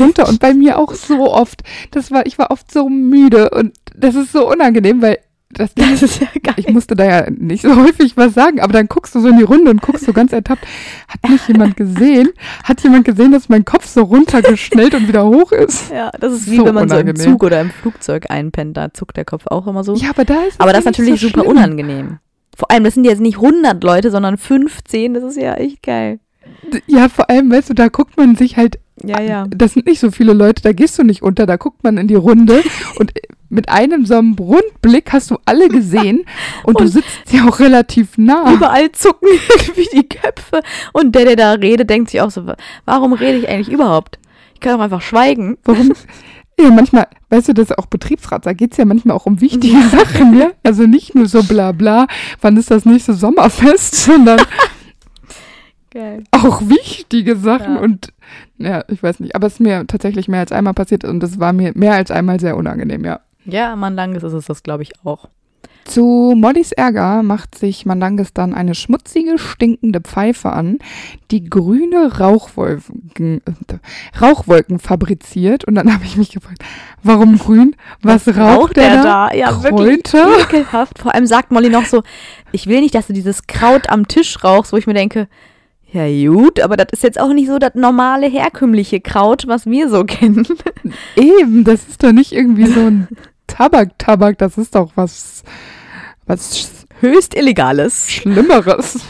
runter und bei mir auch so oft. Das war, ich war oft so müde und das ist so unangenehm, weil das, Das ist ja geil. ich musste da ja nicht so häufig was sagen, aber dann guckst du so in die Runde und guckst so ganz ertappt. Hat mich jemand gesehen? Hat jemand gesehen, dass mein Kopf so runtergeschnellt und wieder hoch ist? Ja, das ist wie So wenn man so im unangenehm. Zug oder im Flugzeug einpennt, da zuckt der Kopf auch immer so. Ja, aber da ist es Aber das ist natürlich so super schlimm. unangenehm. Vor allem, das sind jetzt nicht 100 Leute, sondern 15. Das ist ja echt geil. Ja, vor allem, weißt du, da guckt man sich halt, Ja, ja. das sind nicht so viele Leute, da gehst du nicht unter, da guckt man in die Runde und mit einem so einem Rundblick hast du alle gesehen und, du Und- sitzt ja auch relativ nah. Überall zucken irgendwie die Köpfe. Und der, der da redet, denkt sich auch so, warum rede ich eigentlich überhaupt? Ich kann doch einfach schweigen. Warum? Ja, manchmal, weißt du, das ist auch Betriebsrat, da geht's ja manchmal auch um wichtige Sachen, ja? Also nicht nur so bla bla, wann ist das nächste Sommerfest, sondern Geil. auch wichtige Sachen Ja. und ja, ich weiß nicht, aber es ist mir tatsächlich mehr als einmal passiert und es war mir mehr als einmal sehr unangenehm, ja. Ja, Mandanges ist es das, glaube ich, auch. Zu Mollys Ärger macht sich Mandanges dann eine schmutzige, stinkende Pfeife an, die grüne Rauchwolken, äh, Rauchwolken fabriziert. Und dann habe ich mich gefragt, warum grün? Was, raucht der da? Ja, wirklich Kräuter? ekelhaft. Vor allem sagt Molly noch so, ich will nicht, dass du dieses Kraut am Tisch rauchst, wo ich mir denke, ja gut, aber das ist jetzt auch nicht so das normale, herkömmliche Kraut, was wir so kennen. Eben, das ist doch nicht irgendwie so ein Tabak-Tabak, das ist doch was, was Höchst illegales. Schlimmeres.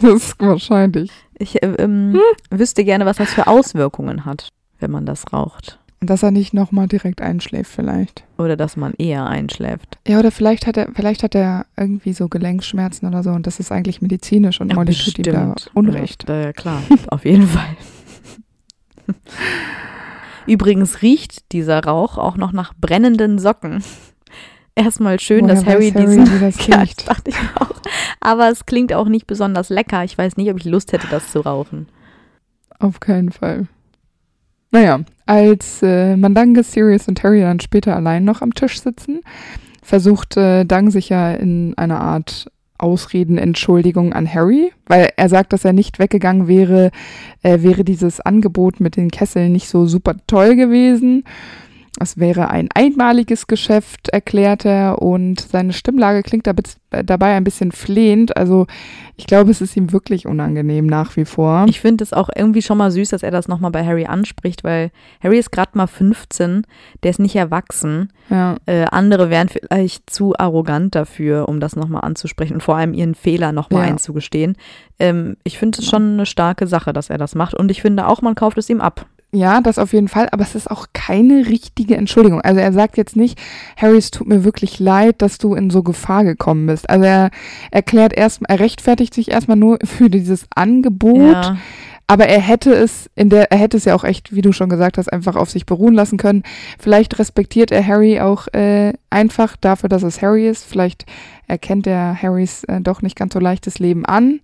Das ist wahrscheinlich. Ich äh, ähm, wüsste gerne, was das für Auswirkungen hat, wenn man das raucht. Dass er nicht nochmal direkt einschläft vielleicht. Oder dass man eher einschläft. Ja, oder vielleicht hat er, vielleicht hat er irgendwie so Gelenkschmerzen oder so und das ist eigentlich medizinisch und Molly tut ihm da. Unrecht. Ja, ja, klar, auf jeden Fall. Übrigens riecht dieser Rauch auch noch nach brennenden Socken. Erstmal schön, Woher dass Harry Harry, diesen. das ja, dachte ich auch. Aber es klingt auch nicht besonders lecker. Ich weiß nicht, ob ich Lust hätte, das zu rauchen. Auf keinen Fall. Naja, als äh, Mandanges, Sirius und Harry dann später allein noch am Tisch sitzen, versucht äh, Dang sich ja in einer Art Ausreden-Entschuldigung an Harry, weil er sagt, dass er nicht weggegangen wäre, äh, wäre dieses Angebot mit den Kesseln nicht so super toll gewesen. Es wäre ein einmaliges Geschäft, erklärt er, und seine Stimmlage klingt dabei ein bisschen flehend. Also ich glaube, es ist ihm wirklich unangenehm nach wie vor. Ich finde es auch irgendwie schon mal süß, dass er das nochmal bei Harry anspricht, weil Harry ist gerade mal 15, der ist nicht erwachsen. ja. Äh, andere wären vielleicht zu arrogant dafür, um das nochmal anzusprechen und vor allem ihren Fehler nochmal Ja. einzugestehen. Ähm, ich finde es schon eine starke Sache, dass er das macht und ich finde auch, man kauft es ihm ab. Ja, das auf jeden Fall, aber es ist auch keine richtige Entschuldigung. Also er sagt jetzt nicht, Harry, es tut mir wirklich leid, dass du in so Gefahr gekommen bist. Also er erklärt erst, er rechtfertigt sich erstmal nur für dieses Angebot, Ja, aber er hätte es in der, er hätte es ja auch echt, wie du schon gesagt hast, einfach auf sich beruhen lassen können. Vielleicht respektiert er Harry auch äh, einfach dafür, dass es Harry ist. Vielleicht erkennt er Harrys äh, doch nicht ganz so leichtes Leben an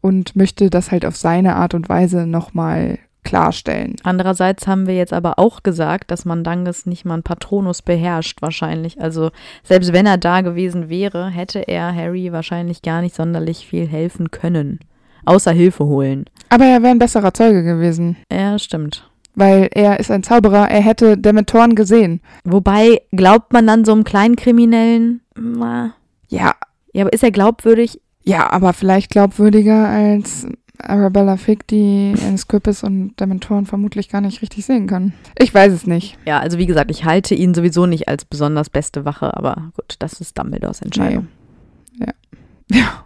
und möchte das halt auf seine Art und Weise nochmal klarstellen. Andererseits haben wir jetzt aber auch gesagt, dass Mandanges nicht mal einen Patronus beherrscht wahrscheinlich. Also selbst wenn er da gewesen wäre, hätte er Harry wahrscheinlich gar nicht sonderlich viel helfen können. Außer Hilfe holen. Aber er wäre ein besserer Zeuge gewesen, Ja, stimmt. weil er ist ein Zauberer, er hätte Dementoren gesehen. Wobei, glaubt man dann so einem kleinen Kriminellen? Na, Ja, Ja, aber ist er glaubwürdig? ja, aber vielleicht glaubwürdiger als Arabella Fick, die Scrippus und Dementoren vermutlich gar nicht richtig sehen kann. Ich weiß es nicht. Ja, also wie gesagt, ich halte ihn sowieso nicht als besonders beste Wache, aber gut, das ist Dumbledores Entscheidung. Ja,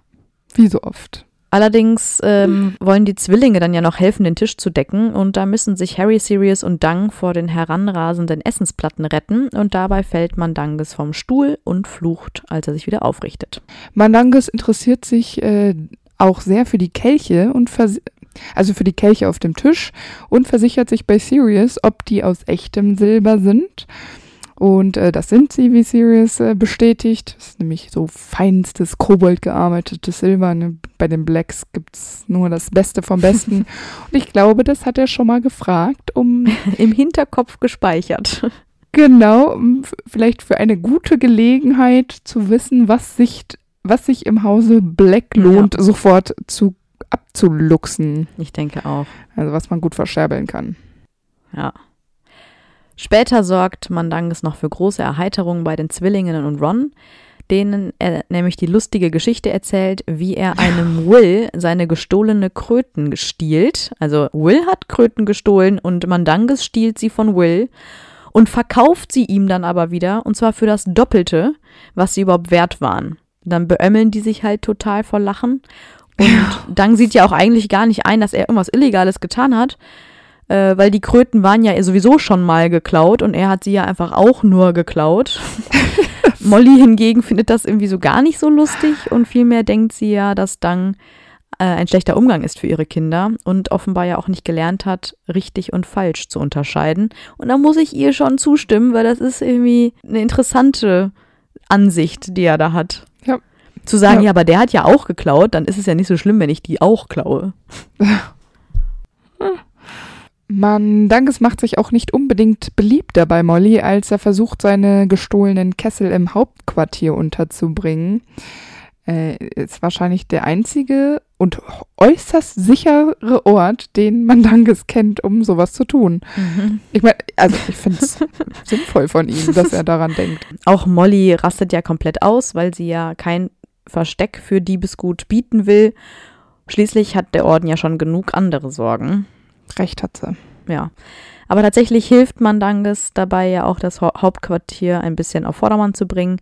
wie so oft. Allerdings ähm, wollen die Zwillinge dann ja noch helfen, den Tisch zu decken und da müssen sich Harry, Sirius und Dang vor den heranrasenden Essensplatten retten und dabei fällt Mandanges vom Stuhl und flucht, als er sich wieder aufrichtet. Mandanges interessiert sich äh, auch sehr für die Kelche und also für die Kelche auf dem Tisch und versichert sich bei Sirius, ob die aus echtem Silber sind. Und äh, das sind sie, wie Sirius äh, bestätigt. Das ist nämlich so feinstes, kobold gearbeitetes Silber. Ne? Bei den Blacks gibt's nur das Beste vom Besten. und ich glaube, das hat er schon mal gefragt, um Im Hinterkopf gespeichert. Genau, um vielleicht für eine gute Gelegenheit zu wissen, was sich, was sich im Hause Black lohnt, sofort zu abzuluxen. Ich denke auch. Also was man gut verscherbeln kann. Ja. Später sorgt Mandanges noch für große Erheiterung bei den Zwillingen und Ron, denen er nämlich die lustige Geschichte erzählt, wie er einem Will seine gestohlene Kröten stiehlt. Also Will hat Kröten gestohlen und Mandanges stiehlt sie von Will und verkauft sie ihm dann aber wieder und zwar für das Doppelte, was sie überhaupt wert waren. Dann beömmeln die sich halt total vor Lachen und Dang sieht ja auch eigentlich gar nicht ein, dass er irgendwas Illegales getan hat, äh, weil die Kröten waren ja sowieso schon mal geklaut und er hat sie ja einfach auch nur geklaut. Molly hingegen findet das irgendwie so gar nicht so lustig und vielmehr denkt sie ja, dass Dang äh, ein schlechter Umgang ist für ihre Kinder und offenbar ja auch nicht gelernt hat, richtig und falsch zu unterscheiden. Und da muss ich ihr schon zustimmen, weil das ist irgendwie eine interessante Ansicht, die er da hat. Zu sagen, Ja. ja, aber der hat ja auch geklaut, dann ist es ja nicht so schlimm, wenn ich die auch klaue. Mandanges macht sich auch nicht unbedingt beliebter bei Molly, als er versucht, seine gestohlenen Kessel im Hauptquartier unterzubringen. Äh, ist wahrscheinlich der einzige und äußerst sichere Ort, den Mandanges kennt, um sowas zu tun. Ich meine, also ich finde es sinnvoll von ihm, dass er daran denkt. Auch Molly rastet ja komplett aus, weil sie ja kein Versteck für Diebesgut bieten will. Schließlich hat der Orden ja schon genug andere Sorgen. Recht hat sie. Ja. Aber tatsächlich hilft Mandanges dabei ja auch das Hau- Hauptquartier ein bisschen auf Vordermann zu bringen.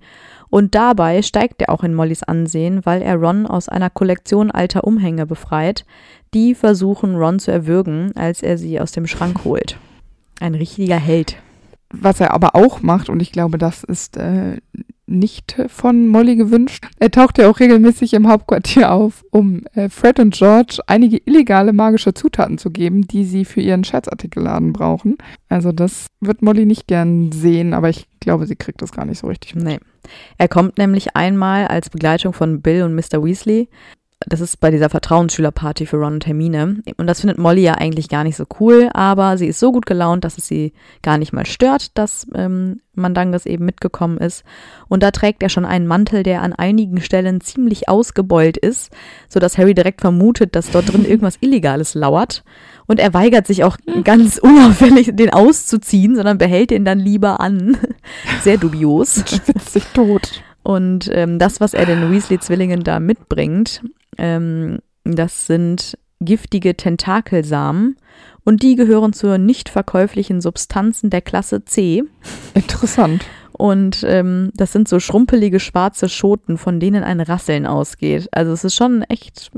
Und dabei steigt er auch in Mollys Ansehen, weil er Ron aus einer Kollektion alter Umhänge befreit, die versuchen Ron zu erwürgen, als er sie aus dem Schrank holt. Ein richtiger Held. Was er aber auch macht, und ich glaube, das ist äh, nicht von Molly gewünscht. Er taucht ja auch regelmäßig im Hauptquartier auf, um äh, Fred und George einige illegale magische Zutaten zu geben, die sie für ihren Scherzartikelladen brauchen. Also das wird Molly nicht gern sehen, aber ich glaube, sie kriegt das gar nicht so richtig mit. Nee. Er kommt nämlich einmal als Begleitung von Bill und Mr. Weasley das ist bei dieser Vertrauensschülerparty für Ron und Hermine. Und das findet Molly ja eigentlich gar nicht so cool, aber sie ist so gut gelaunt, dass es sie gar nicht mal stört, dass ähm, Mandanges eben mitgekommen ist. Und da trägt er schon einen Mantel, der an einigen Stellen ziemlich ausgebeult ist, sodass Harry direkt vermutet, dass dort drin irgendwas Illegales lauert. Und er weigert sich auch ganz unauffällig, den auszuziehen, sondern behält ihn dann lieber an. Sehr dubios. Schwitzt sich tot. Und ähm, das, was er den Weasley-Zwillingen da mitbringt, ähm, das sind giftige Tentakelsamen und die gehören zur nicht verkäuflichen Substanzen der Klasse C. Interessant. Und ähm, das sind so schrumpelige schwarze Schoten, von denen ein Rasseln ausgeht. Also es ist schon echt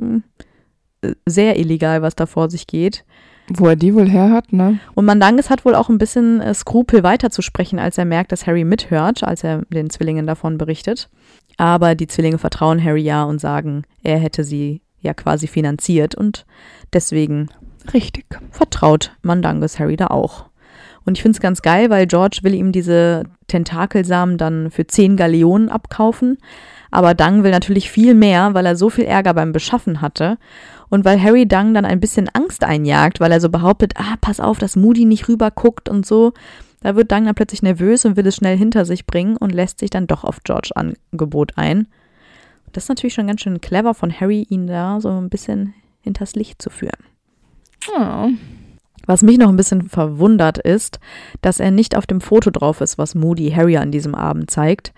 äh, sehr illegal, was da vor sich geht. Wo er die wohl her hat, ne? Und Mandanges hat wohl auch ein bisschen äh, Skrupel weiterzusprechen, als er merkt, dass Harry mithört, als er den Zwillingen davon berichtet. Aber die Zwillinge vertrauen Harry ja und sagen, er hätte sie ja quasi finanziert und deswegen richtig vertraut Mandanges Harry da auch. Und ich finde es ganz geil, weil George will ihm diese Tentakelsamen dann für 10 Galeonen abkaufen. Aber Dang will natürlich viel mehr, weil er so viel Ärger beim Beschaffen hatte. Und weil Harry Dang dann ein bisschen Angst einjagt, weil er so behauptet, ah, pass auf, dass Moody nicht rüber guckt und so. Da wird dann plötzlich nervös und will es schnell hinter sich bringen und lässt sich dann doch auf George Angebot ein. Das ist natürlich schon ganz schön clever von Harry, ihn da so ein bisschen hinters Licht zu führen. Oh. Was mich noch ein bisschen verwundert ist, dass er nicht auf dem Foto drauf ist, was Moody Harry an diesem Abend zeigt.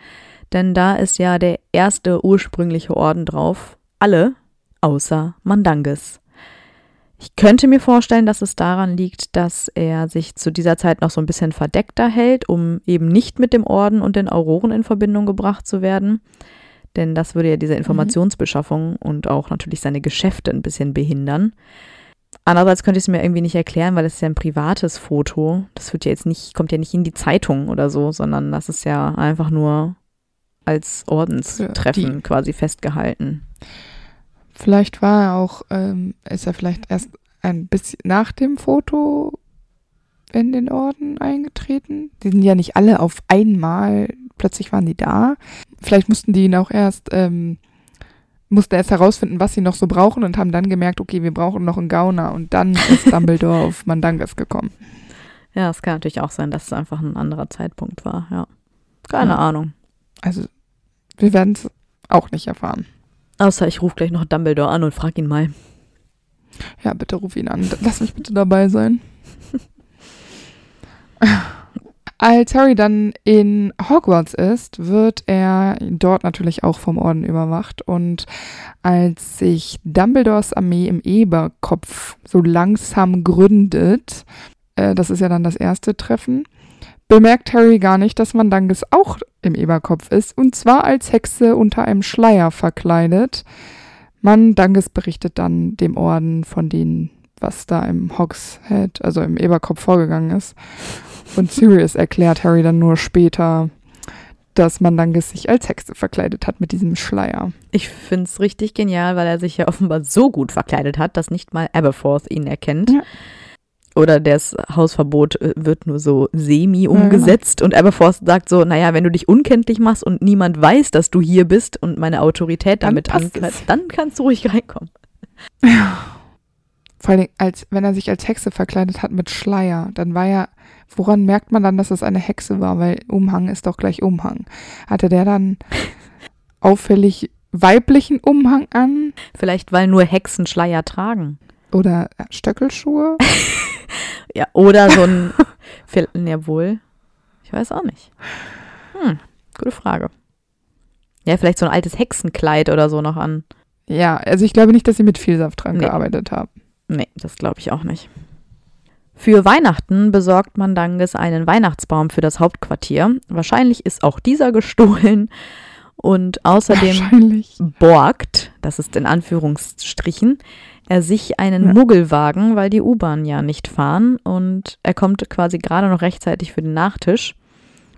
Denn da ist ja der erste ursprüngliche Orden drauf. Alle außer Mandanges. Ich könnte mir vorstellen, dass es daran liegt, dass er sich zu dieser Zeit noch so ein bisschen verdeckter hält, um eben nicht mit dem Orden und den Auroren in Verbindung gebracht zu werden. Denn das würde ja diese mhm. Informationsbeschaffung mhm. und auch natürlich seine Geschäfte ein bisschen behindern. Andererseits könnte ich es mir irgendwie nicht erklären, weil es ist ja ein privates Foto. Das wird ja jetzt nicht, kommt ja nicht in die Zeitung oder so, sondern das ist ja einfach nur als Ordenstreffen ja, quasi festgehalten. Vielleicht war er auch, ähm, ist er vielleicht erst ein bisschen nach dem Foto in den Orden eingetreten. Die sind ja nicht alle auf einmal, plötzlich waren die da. Vielleicht mussten die ihn auch erst, ähm, mussten erst herausfinden, was sie noch so brauchen und haben dann gemerkt, okay, wir brauchen noch einen Gauner und dann ist Dumbledore auf Mandangas gekommen. Ja, es kann natürlich auch sein, dass es einfach ein anderer Zeitpunkt war, ja. Keine ja. Ahnung. Also, wir werden es auch nicht erfahren. Außer ich rufe gleich noch Dumbledore an und frage ihn mal. Ja, bitte ruf ihn an. Lass mich bitte dabei sein. Als Harry dann in Hogwarts ist, wird er dort natürlich auch vom Orden überwacht. Und als sich Dumbledores Armee im Eberkopf so langsam gründet, äh, das ist ja dann das erste Treffen, bemerkt Harry gar nicht, dass Mandanges auch im Eberkopf ist, und zwar als Hexe unter einem Schleier verkleidet. Mandanges berichtet dann dem Orden von denen, was da im Hogshead, also im Eberkopf vorgegangen ist. Und Sirius erklärt Harry dann nur später, dass Mandanges sich als Hexe verkleidet hat mit diesem Schleier. Ich finde es richtig genial, weil er sich ja offenbar so gut verkleidet hat, dass nicht mal Aberforth ihn erkennt. Ja. Oder das Hausverbot äh, wird nur so semi umgesetzt. Ja, genau. Und Aberforth sagt so, naja, wenn du dich unkenntlich machst und niemand weiß, dass du hier bist und meine Autorität damit angreift, dann kannst du ruhig reinkommen. Ja. Vor allem, als, wenn er sich als Hexe verkleidet hat mit Schleier, dann war ja, woran merkt man dann, dass es eine Hexe war? Weil Umhang ist doch gleich Umhang. Hatte der dann auffällig weiblichen Umhang an? Vielleicht, weil nur Hexen Schleier tragen. Oder Stöckelschuhe? ja, oder so ein, ja wohl, ich weiß auch nicht. Hm, gute Frage. Ja, vielleicht so ein altes Hexenkleid oder so noch an. Ja, also ich glaube nicht, dass sie mit Vielsaft dran nee. gearbeitet haben. Nee, das glaube ich auch nicht. Für Weihnachten besorgt man Danges einen Weihnachtsbaum für das Hauptquartier. Wahrscheinlich ist auch dieser gestohlen. Und außerdem borgt, das ist in Anführungsstrichen, er sich einen ja. Muggelwagen, weil die U-Bahn ja nicht fahren und er kommt quasi gerade noch rechtzeitig für den Nachtisch.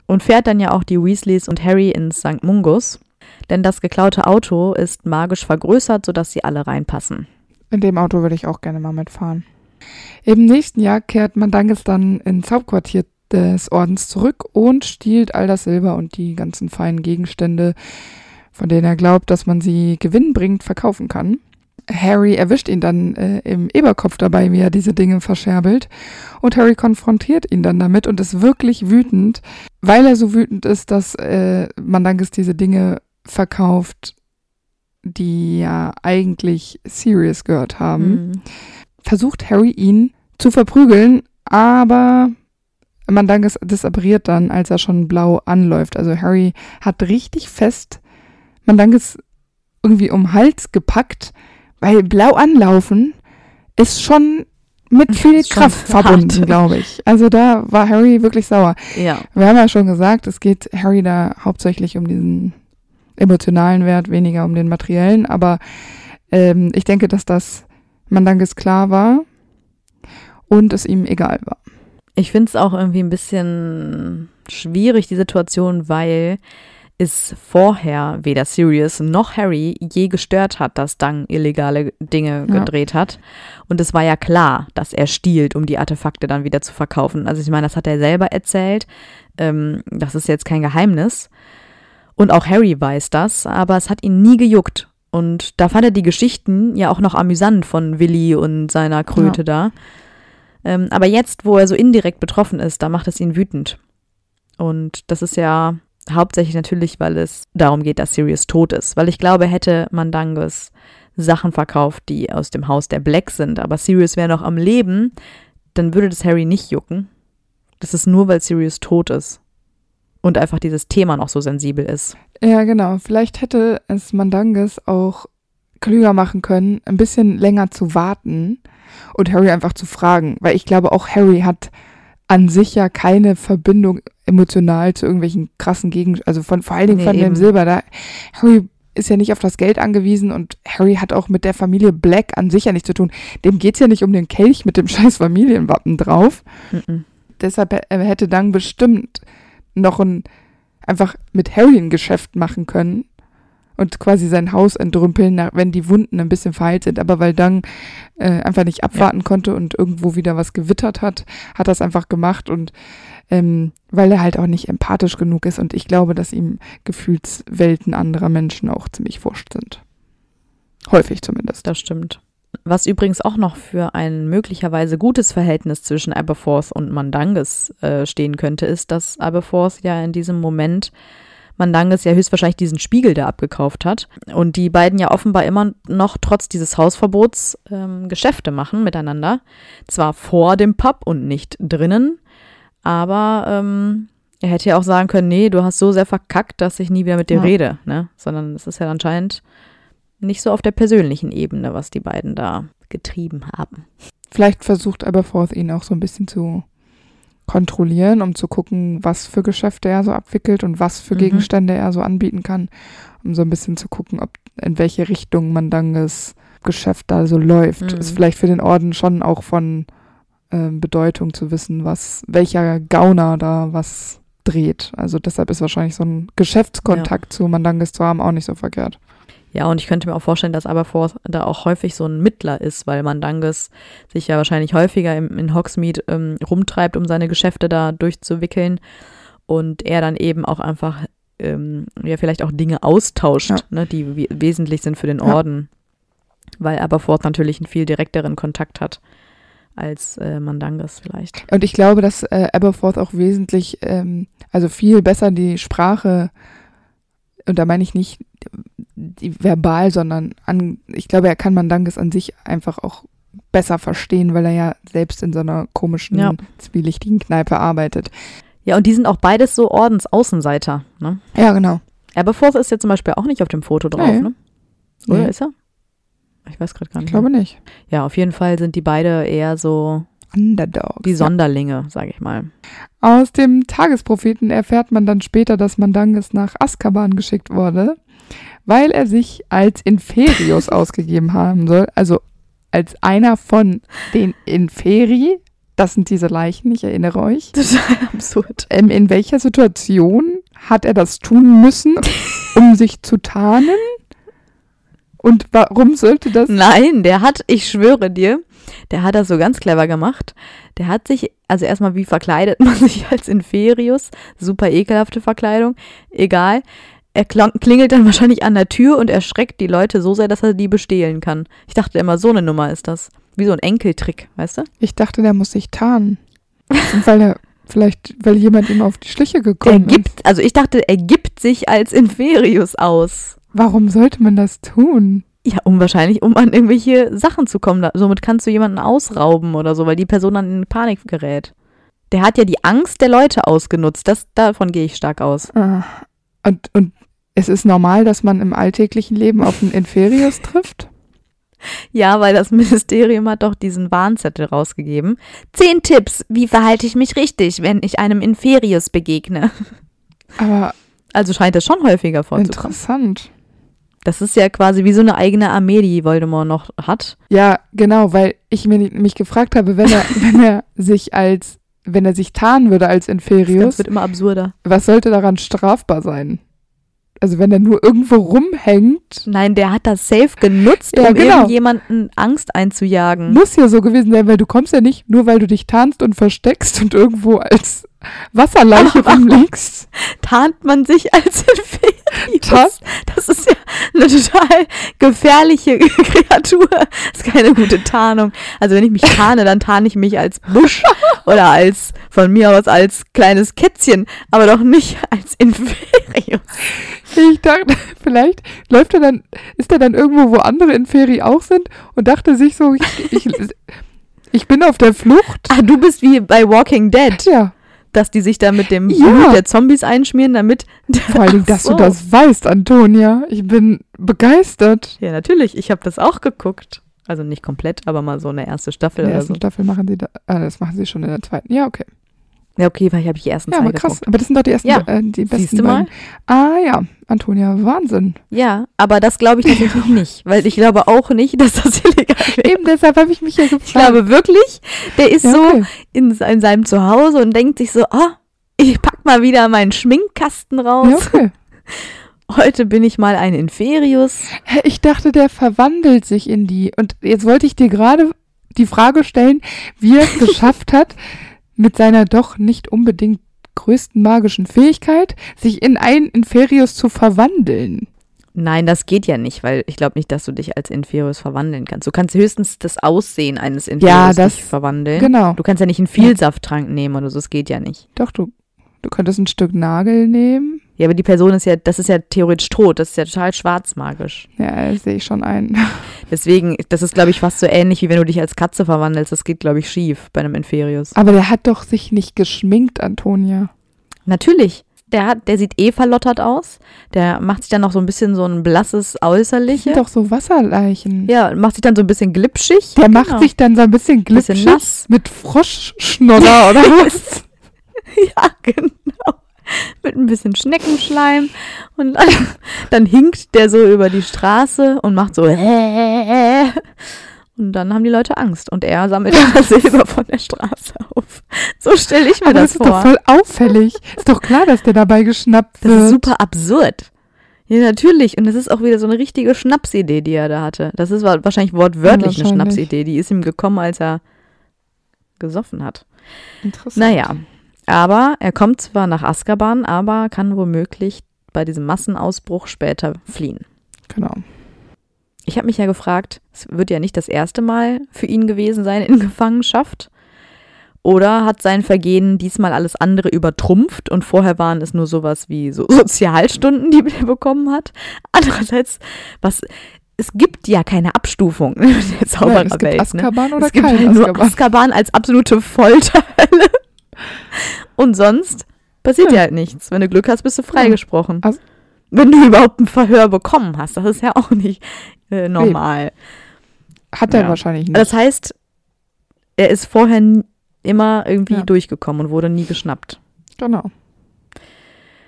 und fährt dann ja auch die Weasleys und Harry ins St. Mungus. Denn das geklaute Auto ist magisch vergrößert, sodass sie alle reinpassen. In dem Auto würde ich auch gerne mal mitfahren. Im nächsten Jahr kehrt Mandanges dann ins Hauptquartier des Ordens zurück und stiehlt all das Silber und die ganzen feinen Gegenstände, von denen er glaubt, dass man sie gewinnbringend verkaufen kann. Harry erwischt ihn dann äh, im Eberkopf dabei, wie er diese Dinge verscherbelt. Und Harry konfrontiert ihn dann damit und ist wirklich wütend, weil er so wütend ist, dass äh, Mandanges diese Dinge verkauft, die ja eigentlich Sirius gehört haben. Mhm. Versucht Harry ihn zu verprügeln, aber Mandanges disappariert dann, als er schon blau anläuft. Also Harry hat richtig fest Mandanges irgendwie um den Hals gepackt, weil blau anlaufen ist schon mit viel Kraft verbunden, glaube ich. Also da war Harry wirklich sauer. Ja. Wir haben ja schon gesagt, es geht Harry da hauptsächlich um diesen emotionalen Wert, weniger um den materiellen. Aber ähm, ich denke, dass das Mandanges klar war und es ihm egal war. Ich finde es auch irgendwie ein bisschen schwierig, die Situation, weil es vorher weder Sirius noch Harry je gestört hat, dass Dang illegale Dinge Ja. gedreht hat. Und es war ja klar, dass er stiehlt, um die Artefakte dann wieder zu verkaufen. Also ich meine, das hat er selber erzählt. Ähm, das ist jetzt kein Geheimnis. Und auch Harry weiß das, aber es hat ihn nie gejuckt. Und da fand er die Geschichten ja auch noch amüsant von Willi und seiner Kröte da. Ähm, aber jetzt, wo er so indirekt betroffen ist, da macht es ihn wütend. Und das ist ja hauptsächlich natürlich, weil es darum geht, dass Sirius tot ist. Weil ich glaube, hätte Mandangus Sachen verkauft, die aus dem Haus der Black sind, aber Sirius wäre noch am Leben, dann würde das Harry nicht jucken. Das ist nur, weil Sirius tot ist. Und einfach dieses Thema noch so sensibel ist. Ja, genau. Vielleicht hätte es Mandanges auch klüger machen können, ein bisschen länger zu warten und Harry einfach zu fragen. Weil ich glaube, auch Harry hat an sich ja keine Verbindung emotional zu irgendwelchen krassen Gegenständen, also von vor allen Dingen Nee, von dem eben. Silber. Da Harry ist ja nicht auf das Geld angewiesen und Harry hat auch mit der Familie Black an sich ja nichts zu tun. Dem geht's ja nicht um den Kelch mit dem scheiß Familienwappen drauf. Mhm. Deshalb hätte Dang bestimmt noch ein, einfach mit Harry ein Geschäft machen können und quasi sein Haus entrümpeln, wenn die Wunden ein bisschen verheilt sind. Aber weil Dang äh, einfach nicht abwarten konnte und irgendwo wieder was gewittert hat, hat er es einfach gemacht und ähm, weil er halt auch nicht empathisch genug ist und ich glaube, dass ihm Gefühlswelten anderer Menschen auch ziemlich wurscht sind. Häufig zumindest. Das stimmt. Was übrigens auch noch für ein möglicherweise gutes Verhältnis zwischen Aberforth und Mandanges äh, stehen könnte, ist, dass Aberforth ja in diesem Moment Mandanges ja höchstwahrscheinlich diesen Spiegel da abgekauft hat und die beiden ja offenbar immer noch trotz dieses Hausverbots ähm, Geschäfte machen miteinander. Zwar vor dem Pub und nicht drinnen, aber ähm, er hätte ja auch sagen können, nee, du hast so sehr verkackt, dass ich nie wieder mit dir Ja. rede, ne? Sondern es ist ja anscheinend nicht so auf der persönlichen Ebene, was die beiden da getrieben haben. Vielleicht versucht Aberforth ihn auch so ein bisschen zu kontrollieren, um zu gucken, was für Geschäfte er so abwickelt und was für Mhm. Gegenstände er so anbieten kann, um so ein bisschen zu gucken, ob in welche Richtung Mandanges Geschäft da so läuft. Mhm. Ist vielleicht für den Orden schon auch von ähm, Bedeutung zu wissen, was welcher Gauner da was dreht. Also deshalb ist wahrscheinlich so ein Geschäftskontakt zu Mandanges zu haben auch nicht so verkehrt. Ja, und ich könnte mir auch vorstellen, dass Aberforth da auch häufig so ein Mittler ist, weil Mandanges sich ja wahrscheinlich häufiger im, in Hogsmeade ähm, rumtreibt, um seine Geschäfte da durchzuwickeln und er dann eben auch einfach ähm, ja vielleicht auch Dinge austauscht, Ja. ne, die we wesentlich sind für den Ja. Orden, weil Aberforth natürlich einen viel direkteren Kontakt hat als äh, Mandanges vielleicht. Und ich glaube, dass äh, Aberforth auch wesentlich, ähm, also viel besser die Sprache, und da meine ich nicht verbal, sondern an, ich glaube, er kann Mandanges an sich einfach auch besser verstehen, weil er ja selbst in so einer komischen, Ja. zwielichtigen Kneipe arbeitet. Ja, und die sind auch beides so Ordensaußenseiter. Ne? Ja, genau. Aberforth ist ja zum Beispiel auch nicht auf dem Foto drauf, Nee. ne? Oder Nee. ist er? Ich weiß gerade gar Ich nicht. glaube nicht. Ja, auf jeden Fall sind die beide eher so Underdogs. die ja. Sonderlinge, sage ich mal. Aus dem Tagespropheten erfährt man dann später, dass Mandanges nach Azkaban geschickt wurde, weil er sich als Inferius ausgegeben haben soll. Also als einer von den Inferi. das sind diese Leichen, ich erinnere euch. Total absurd. Ähm, in welcher Situation hat er das tun müssen, um sich zu tarnen? Und warum sollte das? Nein, der hat, ich schwöre dir, der hat das so ganz clever gemacht. Der hat sich, also erstmal, wie verkleidet man sich als Inferius? Super ekelhafte Verkleidung. Egal. Er klingelt dann wahrscheinlich an der Tür und erschreckt die Leute so sehr, dass er die bestehlen kann. Ich dachte immer, so eine Nummer ist das. Wie so ein Enkeltrick, weißt du? Ich dachte, der muss sich tarnen. weil er, vielleicht, weil jemand ihm auf die Schliche gekommen ist. gibt, also ich dachte, er gibt sich als Inferius aus. Warum sollte man das tun? Ja, um wahrscheinlich, um an irgendwelche Sachen zu kommen. Somit kannst du jemanden ausrauben oder so, weil die Person dann in Panik gerät. Der hat ja die Angst der Leute ausgenutzt. Das, davon gehe ich stark aus. Ah, Und, und es ist normal, dass man im alltäglichen Leben auf einen Inferius trifft? Ja, weil das Ministerium hat doch diesen Warnzettel rausgegeben. Zehn Tipps, wie verhalte ich mich richtig, wenn ich einem Inferius begegne. Aber Also scheint es schon häufiger vorzukommen. interessant. Das ist ja quasi wie so eine eigene Armee, die Voldemort noch hat. Ja, genau, weil ich mir, mich gefragt habe, wenn er, wenn er sich als, wenn er sich tarnen würde als Das Inferius, wird immer absurder. was sollte daran strafbar sein? Also wenn er nur irgendwo rumhängt, Nein, der hat das safe genutzt, Ja, um genau. irgendjemanden Angst einzujagen. muss ja so gewesen sein, weil du kommst ja nicht, nur weil du dich tarnst und versteckst und irgendwo als Wasserleiche rumliegst. Tarnt man sich als? Tarnt- Das ist ja eine total gefährliche Kreatur. Das ist keine gute Tarnung. Also wenn ich mich tarne, dann tarne ich mich als Busch oder als, von mir aus als kleines Kätzchen, aber doch nicht als Inferius. Ich dachte, vielleicht läuft er dann, ist er dann irgendwo, wo andere Inferi auch sind und dachte sich so, ich, ich, ich bin auf der Flucht. Ah, du bist wie bei Walking Dead, Ja, dass die sich da mit dem Ja. Blut der Zombies einschmieren, damit. vor Ach dass so. du das weißt, Antonia. Ich bin begeistert. Ja, natürlich. Ich habe das auch geguckt. Also nicht komplett, aber mal so eine erste Staffel In der ersten so. Staffel machen sie da, ah, das machen sie schon in der zweiten. Ja, okay. Ja, okay, weil ich habe die ersten Ja, zwei aber krass. geguckt. Aber das sind doch die ersten, Ja. äh, die besten Siehst du mal? beiden. Ah ja, Antonia, Wahnsinn. Ja, aber das glaube ich tatsächlich nicht, weil ich glaube auch nicht, dass das illegal wäre. Eben deshalb habe ich mich ja gefragt. Ich glaube wirklich, der ist ja, so okay. in, se- in seinem Zuhause und denkt sich so, ah, ich pack mal wieder meinen Schminkkasten raus. Ja, okay. Heute bin ich mal ein Inferius. Ich dachte, der verwandelt sich in die. Und jetzt wollte ich dir gerade die Frage stellen, wie er es geschafft hat, mit seiner doch nicht unbedingt größten magischen Fähigkeit, sich in einen Inferius zu verwandeln. Nein, das geht ja nicht, weil ich glaube nicht, dass du dich als Inferius verwandeln kannst. Du kannst höchstens das Aussehen eines Inferius das- nicht verwandeln. Genau. Du kannst ja nicht einen Vielsafttrank nehmen oder so, das geht ja nicht. Doch, du, du könntest ein Stück Nagel nehmen. Ja, aber die Person ist ja, das ist ja theoretisch tot, das ist ja total schwarzmagisch. Ja, das sehe ich schon ein. Deswegen, das ist, glaube ich, fast so ähnlich, wie wenn du dich als Katze verwandelst. Das geht, glaube ich, schief bei einem Inferius. Aber der hat doch sich nicht geschminkt, Antonia. Natürlich. Der, hat, der sieht eh verlottert aus. Der macht sich dann noch so ein bisschen so ein blasses Das Äußerliche. sind doch so Wasserleichen. Ja, macht sich dann so ein bisschen glitschig. Der Genau. macht sich dann so ein bisschen Bisschen glitschig nass. mit Froschschnodder oder was? Ja, genau. Mit ein bisschen Schneckenschleim. Und dann, dann hinkt der so über die Straße und macht so. Und dann haben die Leute Angst. Und er sammelt das Silber von der Straße auf. So stelle ich mir Aber das, das ist doch vor. voll auffällig. Ist doch klar, dass der dabei geschnappt Das wird. ist super absurd. Ja, natürlich. Und das ist auch wieder so eine richtige Schnapsidee, die er da hatte. Das ist wa- wahrscheinlich wortwörtlich eine Wahrscheinlich. Schnapsidee. Die ist ihm gekommen, als er gesoffen hat. Interessant. Naja, aber er kommt zwar nach Azkaban, aber kann womöglich bei diesem Massenausbruch später fliehen. Genau. Ich habe mich ja gefragt, es wird ja nicht das erste Mal für ihn gewesen sein in Gefangenschaft. Oder hat sein Vergehen diesmal alles andere übertrumpft und vorher waren es nur sowas wie so Sozialstunden, die er bekommen hat? Andererseits, was, es gibt ja keine Abstufung in der Nein, es gibt Zaubererwelt. ne? Azkaban oder es gibt kein halt nur Azkaban. Azkaban als absolute Folterhölle. Und sonst passiert Ja. ja halt nichts. Wenn du Glück hast, bist du freigesprochen. Az- Wenn du überhaupt ein Verhör bekommen hast. Das ist ja auch nicht äh, normal. Hat er Ja. wahrscheinlich nicht. Das heißt, er ist vorher immer irgendwie Ja. durchgekommen und wurde nie geschnappt. genau.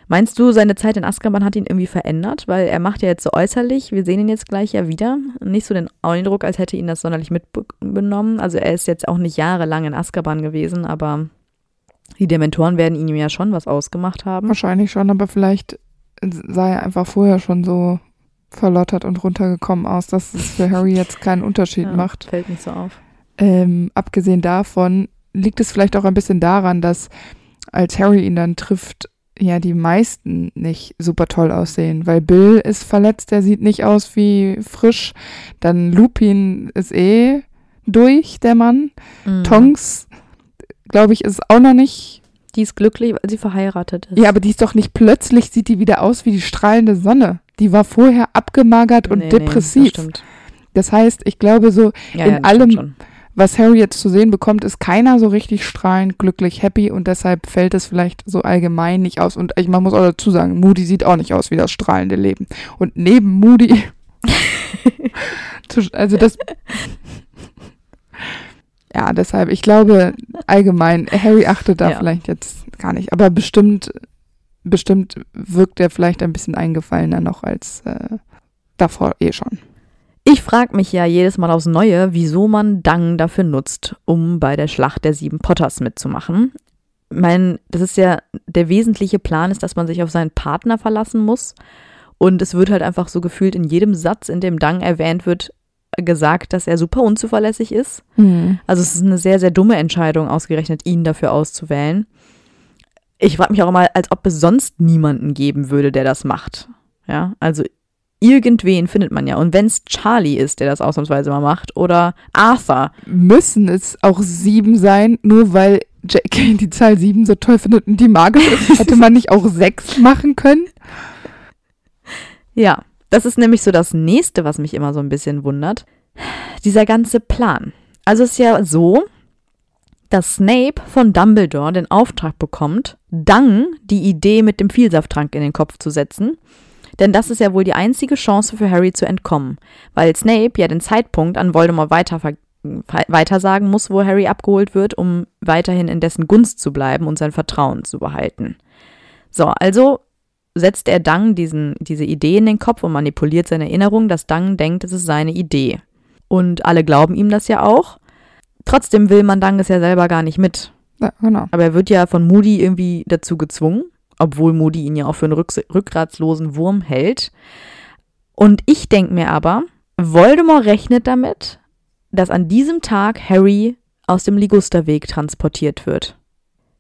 Meinst du, seine Zeit in Azkaban hat ihn irgendwie verändert? Weil er macht ja jetzt so äußerlich, wir sehen ihn jetzt gleich ja wieder, nicht so den Eindruck, als hätte ihn das sonderlich mitbenommen. Also er ist jetzt auch nicht jahrelang in Azkaban gewesen, aber die Dementoren werden ihm ja schon was ausgemacht haben. Wahrscheinlich schon, aber vielleicht sah er einfach vorher schon so verlottert und runtergekommen aus, dass es für Harry jetzt keinen Unterschied Ja, macht. Fällt nicht so auf. Ähm, abgesehen davon liegt es vielleicht auch ein bisschen daran, dass als Harry ihn dann trifft, ja die meisten nicht super toll aussehen, weil Bill ist verletzt, der sieht nicht aus wie frisch, dann Lupin ist eh durch, der Mann, Mhm. Tonks, glaube ich, ist auch noch nicht, Die ist glücklich, weil sie verheiratet ist. ja, aber die ist doch nicht plötzlich, sieht die wieder aus wie die strahlende Sonne. Die war vorher abgemagert und Nee, nee, depressiv. das stimmt. das heißt, ich glaube so, Ja, in ja, allem- was Harry jetzt zu sehen bekommt, ist keiner so richtig strahlend, glücklich, happy und deshalb fällt es vielleicht so allgemein nicht aus. Und ich, man muss auch dazu sagen, Moody sieht auch nicht aus wie das strahlende Leben. Und neben Moody, also das, ja, deshalb, ich glaube allgemein, Harry achtet da Ja. vielleicht jetzt gar nicht, aber bestimmt, bestimmt wirkt er vielleicht ein bisschen eingefallener noch als äh, davor eh schon. Ich frage mich ja jedes Mal aufs Neue, wieso man Dang dafür nutzt, um bei der Schlacht der sieben Potters mitzumachen. Mein, das ist ja der wesentliche Plan, ist, dass man sich auf seinen Partner verlassen muss. Und es wird halt einfach so gefühlt in jedem Satz, in dem Dang erwähnt wird, gesagt, dass er super unzuverlässig ist. Also es ist eine sehr, sehr dumme Entscheidung, ausgerechnet ihn dafür auszuwählen. Ich frage mich auch immer, als ob es sonst niemanden geben würde, der das macht. Ja, also irgendwen findet man ja. Und wenn es Charlie ist, der das ausnahmsweise mal macht, oder Arthur, müssen es auch sieben sein, nur weil JK die Zahl sieben so toll findet und die magisch ist. Hätte man nicht auch sechs machen können? ja, das ist nämlich so das nächste, was mich immer so ein bisschen wundert. Dieser ganze Plan. Also es ist ja so, dass Snape von Dumbledore den Auftrag bekommt, Dang die Idee mit dem Vielsafttrank in den Kopf zu setzen. Denn das ist ja wohl die einzige Chance für Harry zu entkommen, weil Snape ja den Zeitpunkt an Voldemort weiter weitersagen muss, wo Harry abgeholt wird, um weiterhin in dessen Gunst zu bleiben und sein Vertrauen zu behalten. So, also setzt er Dang diesen, diese Idee in den Kopf und manipuliert seine Erinnerung, dass Dang denkt, es ist seine Idee. Und alle glauben ihm das ja auch. Trotzdem will Mandang es ja selber gar nicht mit. Ja, genau. Aber er wird ja von Moody irgendwie dazu gezwungen, obwohl Moody ihn ja auch für einen rücks rückgratslosen Wurm hält. Und ich denke mir aber, Voldemort rechnet damit, dass an diesem Tag Harry aus dem Ligusterweg transportiert wird.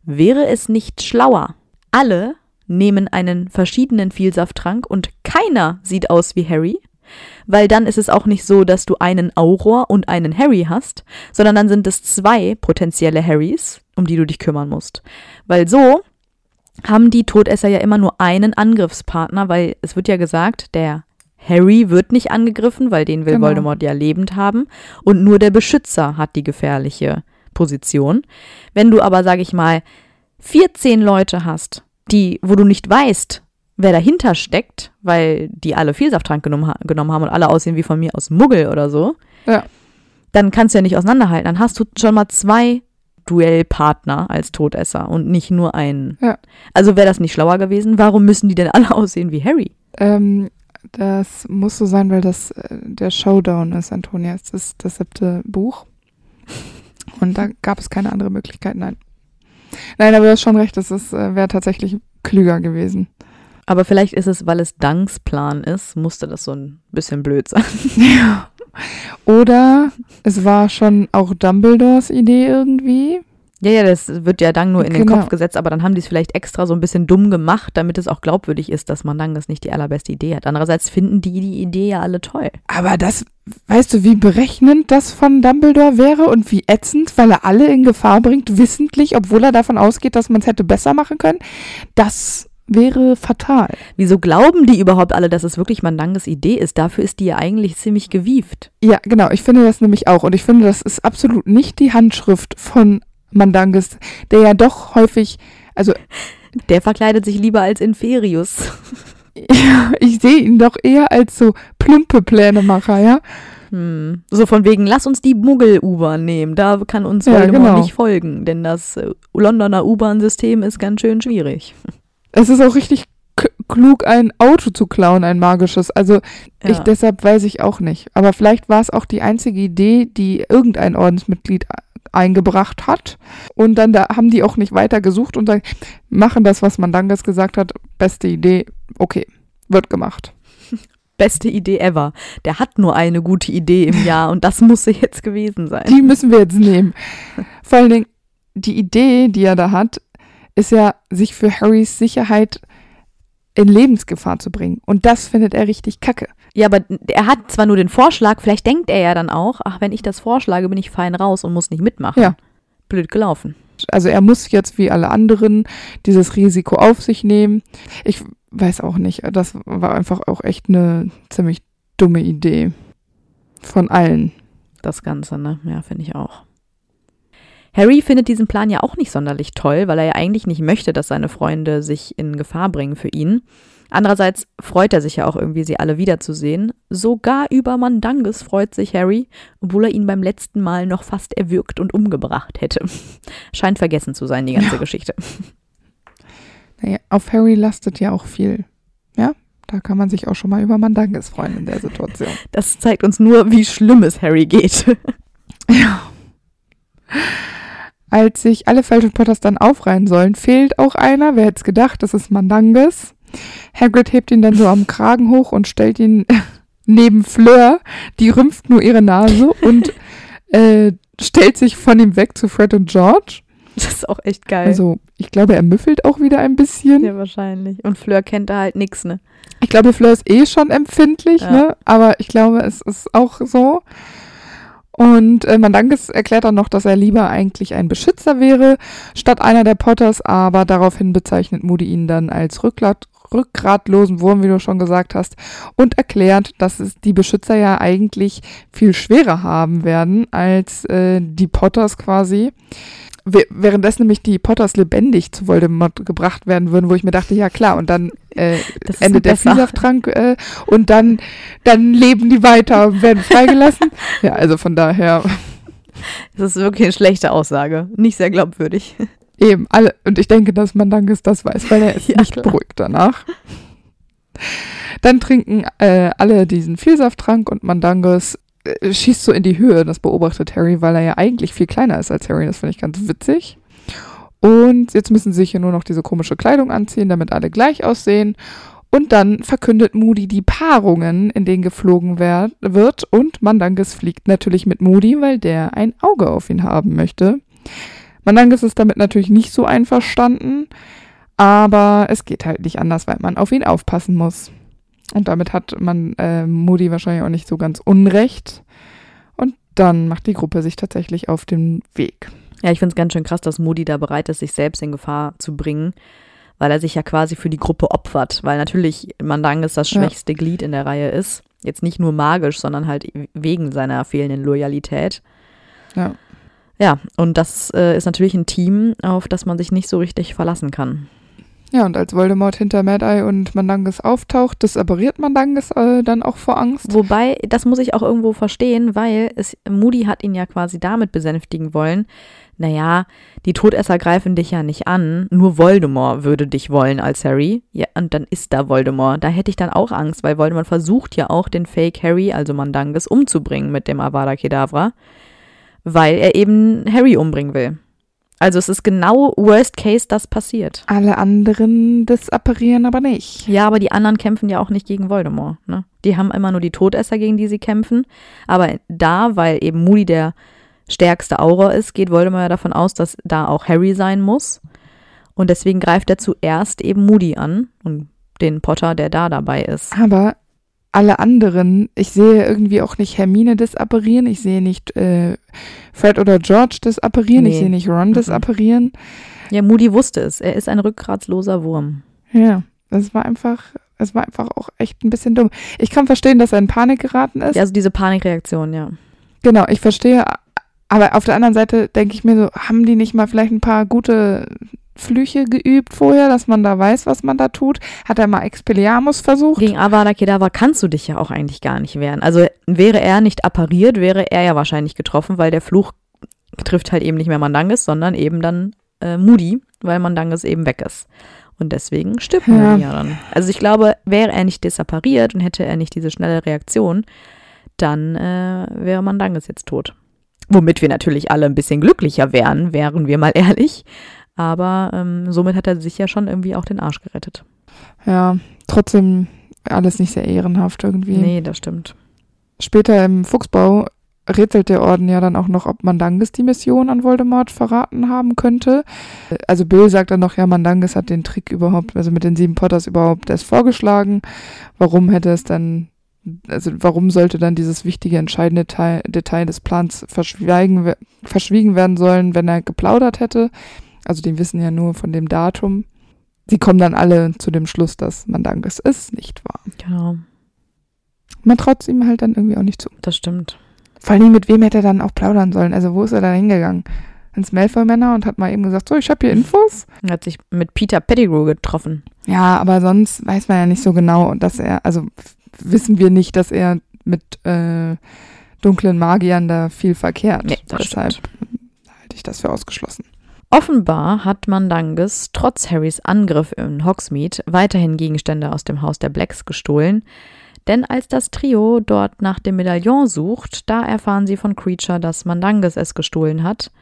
Wäre es nicht schlauer? Alle nehmen einen verschiedenen Vielsafttrank und keiner sieht aus wie Harry, weil dann ist es auch nicht so, dass du einen Auror und einen Harry hast, sondern dann sind es zwei potenzielle Harrys, um die du dich kümmern musst. Weil so haben die Todesser ja immer nur einen Angriffspartner, weil es wird ja gesagt, der Harry wird nicht angegriffen, weil den will Genau. Voldemort ja lebend haben und nur der Beschützer hat die gefährliche Position. Wenn du aber, sag ich mal, 14 Leute hast, die, wo du nicht weißt, wer dahinter steckt, weil die alle Vielsafttrank genommen, genommen haben und alle aussehen wie von mir aus Muggel oder so, Ja. dann kannst du ja nicht auseinanderhalten. Dann hast du schon mal zwei Duellpartner als Todesser und nicht nur einen. Ja. Also wäre das nicht schlauer gewesen? Warum müssen die denn alle aussehen wie Harry? Ähm, das muss so sein, weil das äh, der Showdown ist, Antonia. Es ist das siebte Buch. Und da gab es keine andere Möglichkeit, nein. Nein, aber du hast schon recht, das äh, wäre tatsächlich klüger gewesen. Aber vielleicht ist es, weil es Dunks Plan ist, musste das so ein bisschen blöd sein. Ja. Oder es war schon auch Dumbledores Idee irgendwie. Ja, ja, das wird ja Dang nur in den Genau. Kopf gesetzt, aber dann haben die es vielleicht extra so ein bisschen dumm gemacht, damit es auch glaubwürdig ist, dass man Dang das nicht die allerbeste Idee hat. Andererseits finden die die Idee ja alle toll. Aber das, weißt du, wie berechnend das von Dumbledore wäre und wie ätzend, weil er alle in Gefahr bringt, wissentlich, obwohl er davon ausgeht, dass man es hätte besser machen können? Das wäre fatal. Wieso glauben die überhaupt alle, dass es wirklich Mandanges Idee ist? Dafür ist die ja eigentlich ziemlich gewieft. Ja, genau. Ich finde das nämlich auch. Und ich finde, das ist absolut nicht die Handschrift von Mandanges, der ja doch häufig, also Der verkleidet sich lieber als Inferius. ja, ich sehe ihn doch eher als so plumpe Plänemacher, ja. Hm. So von wegen, lass uns die Muggel-U-Bahn nehmen. Da kann uns Ja, Voldemort genau. nicht folgen, denn das äh, Londoner U-Bahn-System ist ganz schön schwierig. Es ist auch richtig klug, ein Auto zu klauen, ein magisches. Also ich Ja. deshalb weiß ich auch nicht. Aber vielleicht war es auch die einzige Idee, die irgendein Ordensmitglied eingebracht hat. Und dann da haben die auch nicht weiter gesucht und sagen, machen das, was Mandangas gesagt hat. Beste Idee, okay, wird gemacht. Beste Idee ever. Der hat nur eine gute Idee im Jahr und das muss sie jetzt gewesen sein. Die müssen wir jetzt nehmen. Vor allen Dingen, die Idee, die er da hat, ist ja, sich für Harrys Sicherheit in Lebensgefahr zu bringen. Und das findet er richtig kacke. Ja, aber er hat zwar nur den Vorschlag, vielleicht denkt er ja dann auch, ach, wenn ich das vorschlage, bin ich fein raus und muss nicht mitmachen. Ja. Blöd gelaufen. Also er muss jetzt wie alle anderen dieses Risiko auf sich nehmen. Ich weiß auch nicht, das war einfach auch echt eine ziemlich dumme Idee von allen. Das Ganze, ne? Ja, finde ich auch. Harry findet diesen Plan ja auch nicht sonderlich toll, weil er ja eigentlich nicht möchte, dass seine Freunde sich in Gefahr bringen für ihn. Andererseits freut er sich ja auch irgendwie, sie alle wiederzusehen. Sogar über Mandanges freut sich Harry, obwohl er ihn beim letzten Mal noch fast erwürgt und umgebracht hätte. Scheint vergessen zu sein, die ganze Ja. Geschichte. Naja, auf Harry lastet ja auch viel. Ja, da kann man sich auch schon mal über Mandanges freuen in der Situation. Das zeigt uns nur, wie schlimm es Harry geht. Ja. Als sich alle Falschen Potters dann aufreihen sollen, fehlt auch einer. Wer hätte es gedacht? Das ist Mandanges. Hagrid hebt ihn dann so am Kragen hoch und stellt ihn neben Fleur. Die rümpft nur ihre Nase und äh, stellt sich von ihm weg zu Fred und George. Das ist auch echt geil. Also, ich glaube, er müffelt auch wieder ein bisschen. ja, wahrscheinlich. Und Fleur kennt da halt nix, ne? Ich glaube, Fleur ist eh schon empfindlich, Ja. ne? Aber ich glaube, es ist auch so. Und äh, Mandanges erklärt dann noch, dass er lieber eigentlich ein Beschützer wäre, statt einer der Potters, aber daraufhin bezeichnet Moody ihn dann als Rückgrat, rückgratlosen Wurm, wie du schon gesagt hast, und erklärt, dass es die Beschützer ja eigentlich viel schwerer haben werden als äh, die Potters quasi. Wäh- Währenddessen nämlich die Potters lebendig zu Voldemort gebracht werden würden, wo ich mir dachte, ja klar, und dann äh, endet der. Vielsafttrank äh, und dann, dann leben die weiter und werden freigelassen. ja, also von daher Das ist wirklich eine schlechte Aussage. Nicht sehr glaubwürdig. eben alle, und ich denke, dass Mandanges das weiß, weil er ist Ja, nicht klar. beruhigt danach. Dann trinken äh, alle diesen Vielsafttrank und Mandanges schießt so in die Höhe. Das beobachtet Harry, weil er ja eigentlich viel kleiner ist als Harry. Das finde ich ganz witzig. Und jetzt müssen sie sich ja nur noch diese komische Kleidung anziehen, damit alle gleich aussehen. Und dann verkündet Moody die Paarungen, in denen geflogen wer- wird. Und Mandanges fliegt natürlich mit Moody, weil der ein Auge auf ihn haben möchte. Mandanges ist damit natürlich nicht so einverstanden, aber es geht halt nicht anders, weil man auf ihn aufpassen muss. Und damit hat man äh, Moody wahrscheinlich auch nicht so ganz unrecht. Und dann macht die Gruppe sich tatsächlich auf den Weg. Ja, ich finde es ganz schön krass, dass Moody da bereit ist, sich selbst in Gefahr zu bringen, weil er sich ja quasi für die Gruppe opfert. Weil natürlich Mandanges das Ja. schwächste Glied in der Reihe ist. Jetzt nicht nur magisch, sondern halt wegen seiner fehlenden Loyalität. Ja. Ja, und das äh, ist natürlich ein Team, auf das man sich nicht so richtig verlassen kann. Ja, und als Voldemort hinter Mad Eye und Mandanges auftaucht, disappariert Mandanges äh, dann auch vor Angst. Wobei, das muss ich auch irgendwo verstehen, weil es, Moody hat ihn ja quasi damit besänftigen wollen. Naja, die Todesser greifen dich ja nicht an, nur Voldemort würde dich wollen als Harry. Ja, und dann ist da Voldemort. Da hätte ich dann auch Angst, weil Voldemort versucht ja auch, den Fake Harry, also Mandanges, umzubringen mit dem Avada Kedavra, weil er eben Harry umbringen will. Also es ist genau Worst Case, das passiert. Alle anderen disapparieren aber nicht. Ja, aber die anderen kämpfen ja auch nicht gegen Voldemort. Ne? Die haben immer nur die Todesser, gegen die sie kämpfen. Aber da, weil eben Moody der stärkste Aura ist, geht Voldemort ja davon aus, dass da auch Harry sein muss. Und deswegen greift er zuerst eben Moody an und den Potter, der da dabei ist. Aber alle anderen, ich sehe irgendwie auch nicht Hermine disapparieren, ich sehe nicht äh, Fred oder George disapparieren, ich Nee. sehe nicht Ron Mhm. disapparieren. Ja, Moody wusste es. Er ist ein rückgratsloser Wurm. Ja, das war einfach, es war einfach auch echt ein bisschen dumm. Ich kann verstehen, dass er in Panik geraten ist. Ja, also diese Panikreaktion, ja. Genau, ich verstehe. Aber auf der anderen Seite denke ich mir so, haben die nicht mal vielleicht ein paar gute Flüche geübt vorher, dass man da weiß, was man da tut? Hat er mal Expelliarmus versucht? Gegen Avada Kedavra kannst du dich ja auch eigentlich gar nicht wehren. Also wäre er nicht appariert, wäre er ja wahrscheinlich getroffen, weil der Fluch trifft halt eben nicht mehr Mandanges, sondern eben dann äh, Moody, weil Mandanges eben weg ist. Und deswegen stirbt Ja. Harry ja dann. Also ich glaube, wäre er nicht desappariert und hätte er nicht diese schnelle Reaktion, dann äh, wäre Mandanges jetzt tot. Womit wir natürlich alle ein bisschen glücklicher wären, wären wir mal ehrlich. Aber ähm, somit hat er sich ja schon irgendwie auch den Arsch gerettet. Ja, trotzdem alles nicht sehr ehrenhaft irgendwie. Nee, das stimmt. Später im Fuchsbau rätselt der Orden ja dann auch noch, ob Mandanges die Mission an Voldemort verraten haben könnte. Also Bill sagt dann noch, ja, Mandanges hat den Trick überhaupt, also mit den sieben Potters überhaupt erst vorgeschlagen. Warum hätte es dann, also warum sollte dann dieses wichtige, entscheidende Teil, Detail des Plans verschweigen, we- verschwiegen werden sollen, wenn er geplaudert hätte? Also die wissen ja nur von dem Datum. Sie kommen dann alle zu dem Schluss, dass Mandanges es nicht war. Genau, Man traut es ihm halt dann irgendwie auch nicht zu. das stimmt. Vor allem, mit wem hätte er dann auch plaudern sollen? Also, wo ist er da hingegangen? Ins Malfoy-Männer und hat mal eben gesagt, so, ich habe hier Infos. Er hat sich mit Peter Pettigrew getroffen. Ja, aber sonst weiß man ja nicht so genau, dass er, also wissen wir nicht, dass er mit äh, dunklen Magiern da viel verkehrt. Nee, das Deshalb stimmt. halte ich das für ausgeschlossen. Offenbar hat Mandanges trotz Harrys Angriff in Hogsmeade weiterhin Gegenstände aus dem Haus der Blacks gestohlen. Denn als das Trio dort nach dem Medaillon sucht, da erfahren sie von Creature, dass Mandanges es gestohlen hat.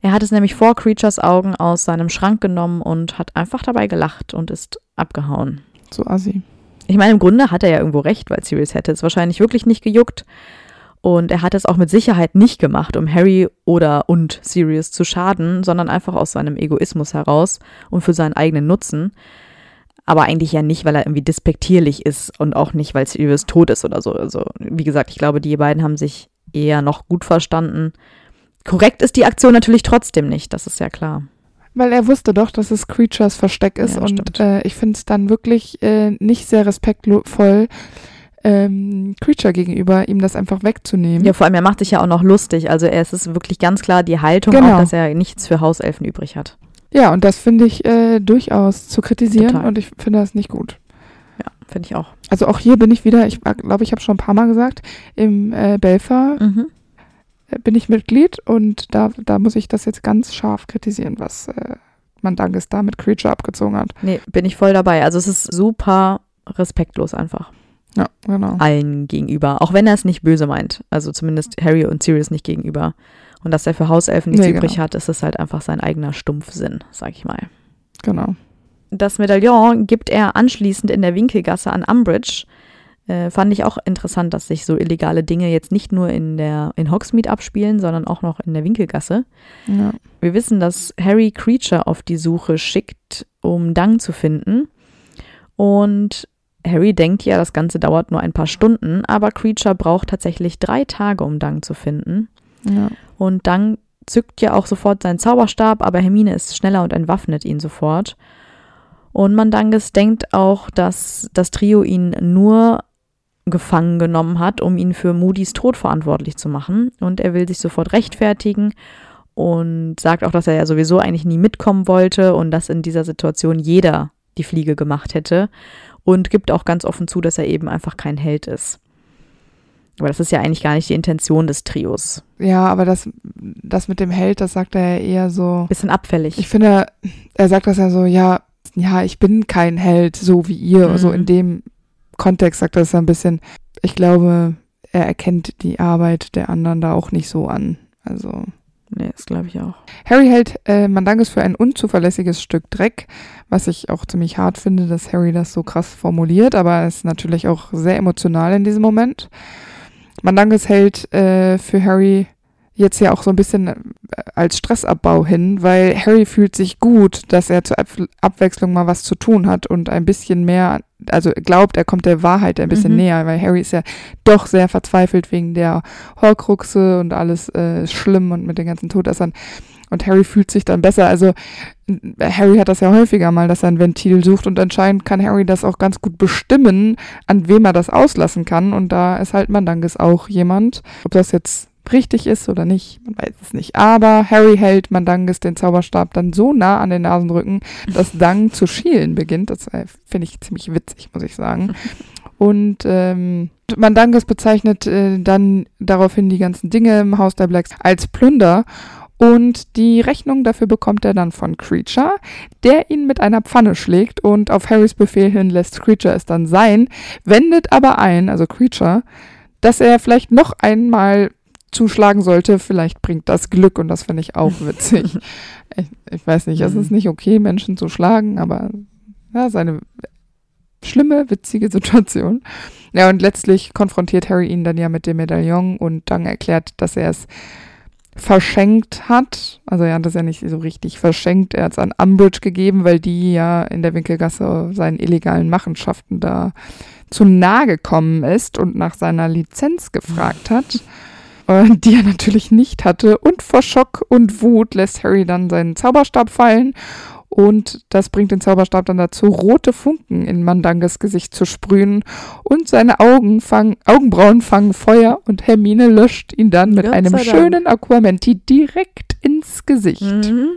Er hat es nämlich vor Creatures Augen aus seinem Schrank genommen und hat einfach dabei gelacht und ist abgehauen. So assi. Ich meine, im Grunde hat er ja irgendwo recht, weil Sirius hätte es wahrscheinlich wirklich nicht gejuckt. Und er hat es auch mit Sicherheit nicht gemacht, um Harry oder und Sirius zu schaden, sondern einfach aus seinem Egoismus heraus und für seinen eigenen Nutzen. Aber eigentlich ja nicht, weil er irgendwie despektierlich ist und auch nicht, weil Sirius tot ist oder so. Also, wie gesagt, ich glaube, die beiden haben sich eher noch gut verstanden. Korrekt ist die Aktion natürlich trotzdem nicht, das ist ja klar. Weil er wusste doch, dass es Creatures Versteck ist Ja, und äh, ich finde es dann wirklich äh, nicht sehr respektvoll, ähm, Creature gegenüber, ihm das einfach wegzunehmen. Ja, vor allem, er macht sich ja auch noch lustig. Also, er, es ist wirklich ganz klar die Haltung, Genau. auch, dass er nichts für Hauselfen übrig hat. Ja, und das finde ich äh, durchaus zu kritisieren Total. und ich finde das nicht gut. Ja, finde ich auch. Also auch hier bin ich wieder, ich glaube, ich habe schon ein paar Mal gesagt, im äh, Belfer Mhm. äh, bin ich Mitglied und da, da muss ich das jetzt ganz scharf kritisieren, was äh, Mandanges da mit Creature abgezogen hat. Nee, bin ich voll dabei. Also es ist super respektlos einfach Ja, genau. allen gegenüber, auch wenn er es nicht böse meint. Also zumindest Harry und Sirius nicht gegenüber. Und dass er für Hauselfen nichts Nee, übrig genau. hat, ist es halt einfach sein eigener Stumpfsinn, sag ich mal. Genau. Das Medaillon gibt er anschließend in der Winkelgasse an Umbridge. Äh, fand ich auch interessant, dass sich so illegale Dinge jetzt nicht nur in der in Hogsmeade abspielen, sondern auch noch in der Winkelgasse. Ja. Wir wissen, dass Harry Creature auf die Suche schickt, um Dang zu finden. Und Harry denkt ja, das Ganze dauert nur ein paar Stunden, aber Creature braucht tatsächlich drei Tage, um Dang zu finden. ja. Und Dang zückt ja auch sofort seinen Zauberstab, aber Hermine ist schneller und entwaffnet ihn sofort. Und Mandanges denkt auch, dass das Trio ihn nur gefangen genommen hat, um ihn für Moody's Tod verantwortlich zu machen. Und er will sich sofort rechtfertigen und sagt auch, dass er ja sowieso eigentlich nie mitkommen wollte und dass in dieser Situation jeder die Fliege gemacht hätte. Und gibt auch ganz offen zu, dass er eben einfach kein Held ist. Aber das ist ja eigentlich gar nicht die Intention des Trios. ja, aber das, das mit dem Held, das sagt er ja eher so. Bisschen abfällig. Ich finde, er sagt das ja so, ja, ja, ich bin kein Held, so wie ihr. Mhm. So in dem Kontext sagt er das ein bisschen. Ich glaube, er erkennt die Arbeit der anderen da auch nicht so an. Also. Nee, das glaube ich auch. Harry hält äh, Mandanges für ein unzuverlässiges Stück Dreck, was ich auch ziemlich hart finde, dass Harry das so krass formuliert, aber er ist natürlich auch sehr emotional in diesem Moment. Mandanges hält äh, für Harry jetzt ja auch so ein bisschen äh, als Stressabbau hin, weil Harry fühlt sich gut, dass er zur Ab Abwechslung mal was zu tun hat und ein bisschen mehr, also glaubt, er kommt der Wahrheit ein bisschen Mhm. näher, weil Harry ist ja doch sehr verzweifelt wegen der Horcruxe und alles äh, schlimm und mit den ganzen Todessern. Und Harry fühlt sich dann besser. Also n- Harry hat das ja häufiger mal, dass er ein Ventil sucht und anscheinend kann Harry das auch ganz gut bestimmen, an wem er das auslassen kann. Und da ist halt Mandanges auch jemand. Ob das jetzt richtig ist oder nicht, man weiß es nicht. Aber Harry hält Mandanges den Zauberstab dann so nah an den Nasenrücken, dass Dang zu schielen beginnt. Das äh, finde ich ziemlich witzig, muss ich sagen. Und ähm, Mandanges bezeichnet äh, dann daraufhin die ganzen Dinge im Haus der Blacks als Plunder. Und die Rechnung dafür bekommt er dann von Creature, der ihn mit einer Pfanne schlägt und auf Harrys Befehl hin lässt Creature es dann sein, wendet aber ein, also Creature, dass er vielleicht noch einmal zuschlagen sollte. Vielleicht bringt das Glück und das finde ich auch witzig. ich, ich, weiß nicht, es ist nicht okay, Menschen zu schlagen, aber ja, seine schlimme, witzige Situation. Ja, und letztlich konfrontiert Harry ihn dann ja mit dem Medaillon und dann erklärt, dass er es verschenkt hat. Also er hat es ja nicht so richtig verschenkt. Er hat es an Umbridge gegeben, weil die ja in der Winkelgasse seinen illegalen Machenschaften da zu nahe gekommen ist und nach seiner Lizenz gefragt hat, äh, die er natürlich nicht hatte. Und vor Schock und Wut lässt Harry dann seinen Zauberstab fallen und das bringt den Zauberstab dann dazu, rote Funken in Mandanges Gesicht zu sprühen und seine Augen fangen, Augenbrauen fangen Feuer und Hermine löscht ihn dann mit einem schönen Aquamenti direkt ins Gesicht. Mhm.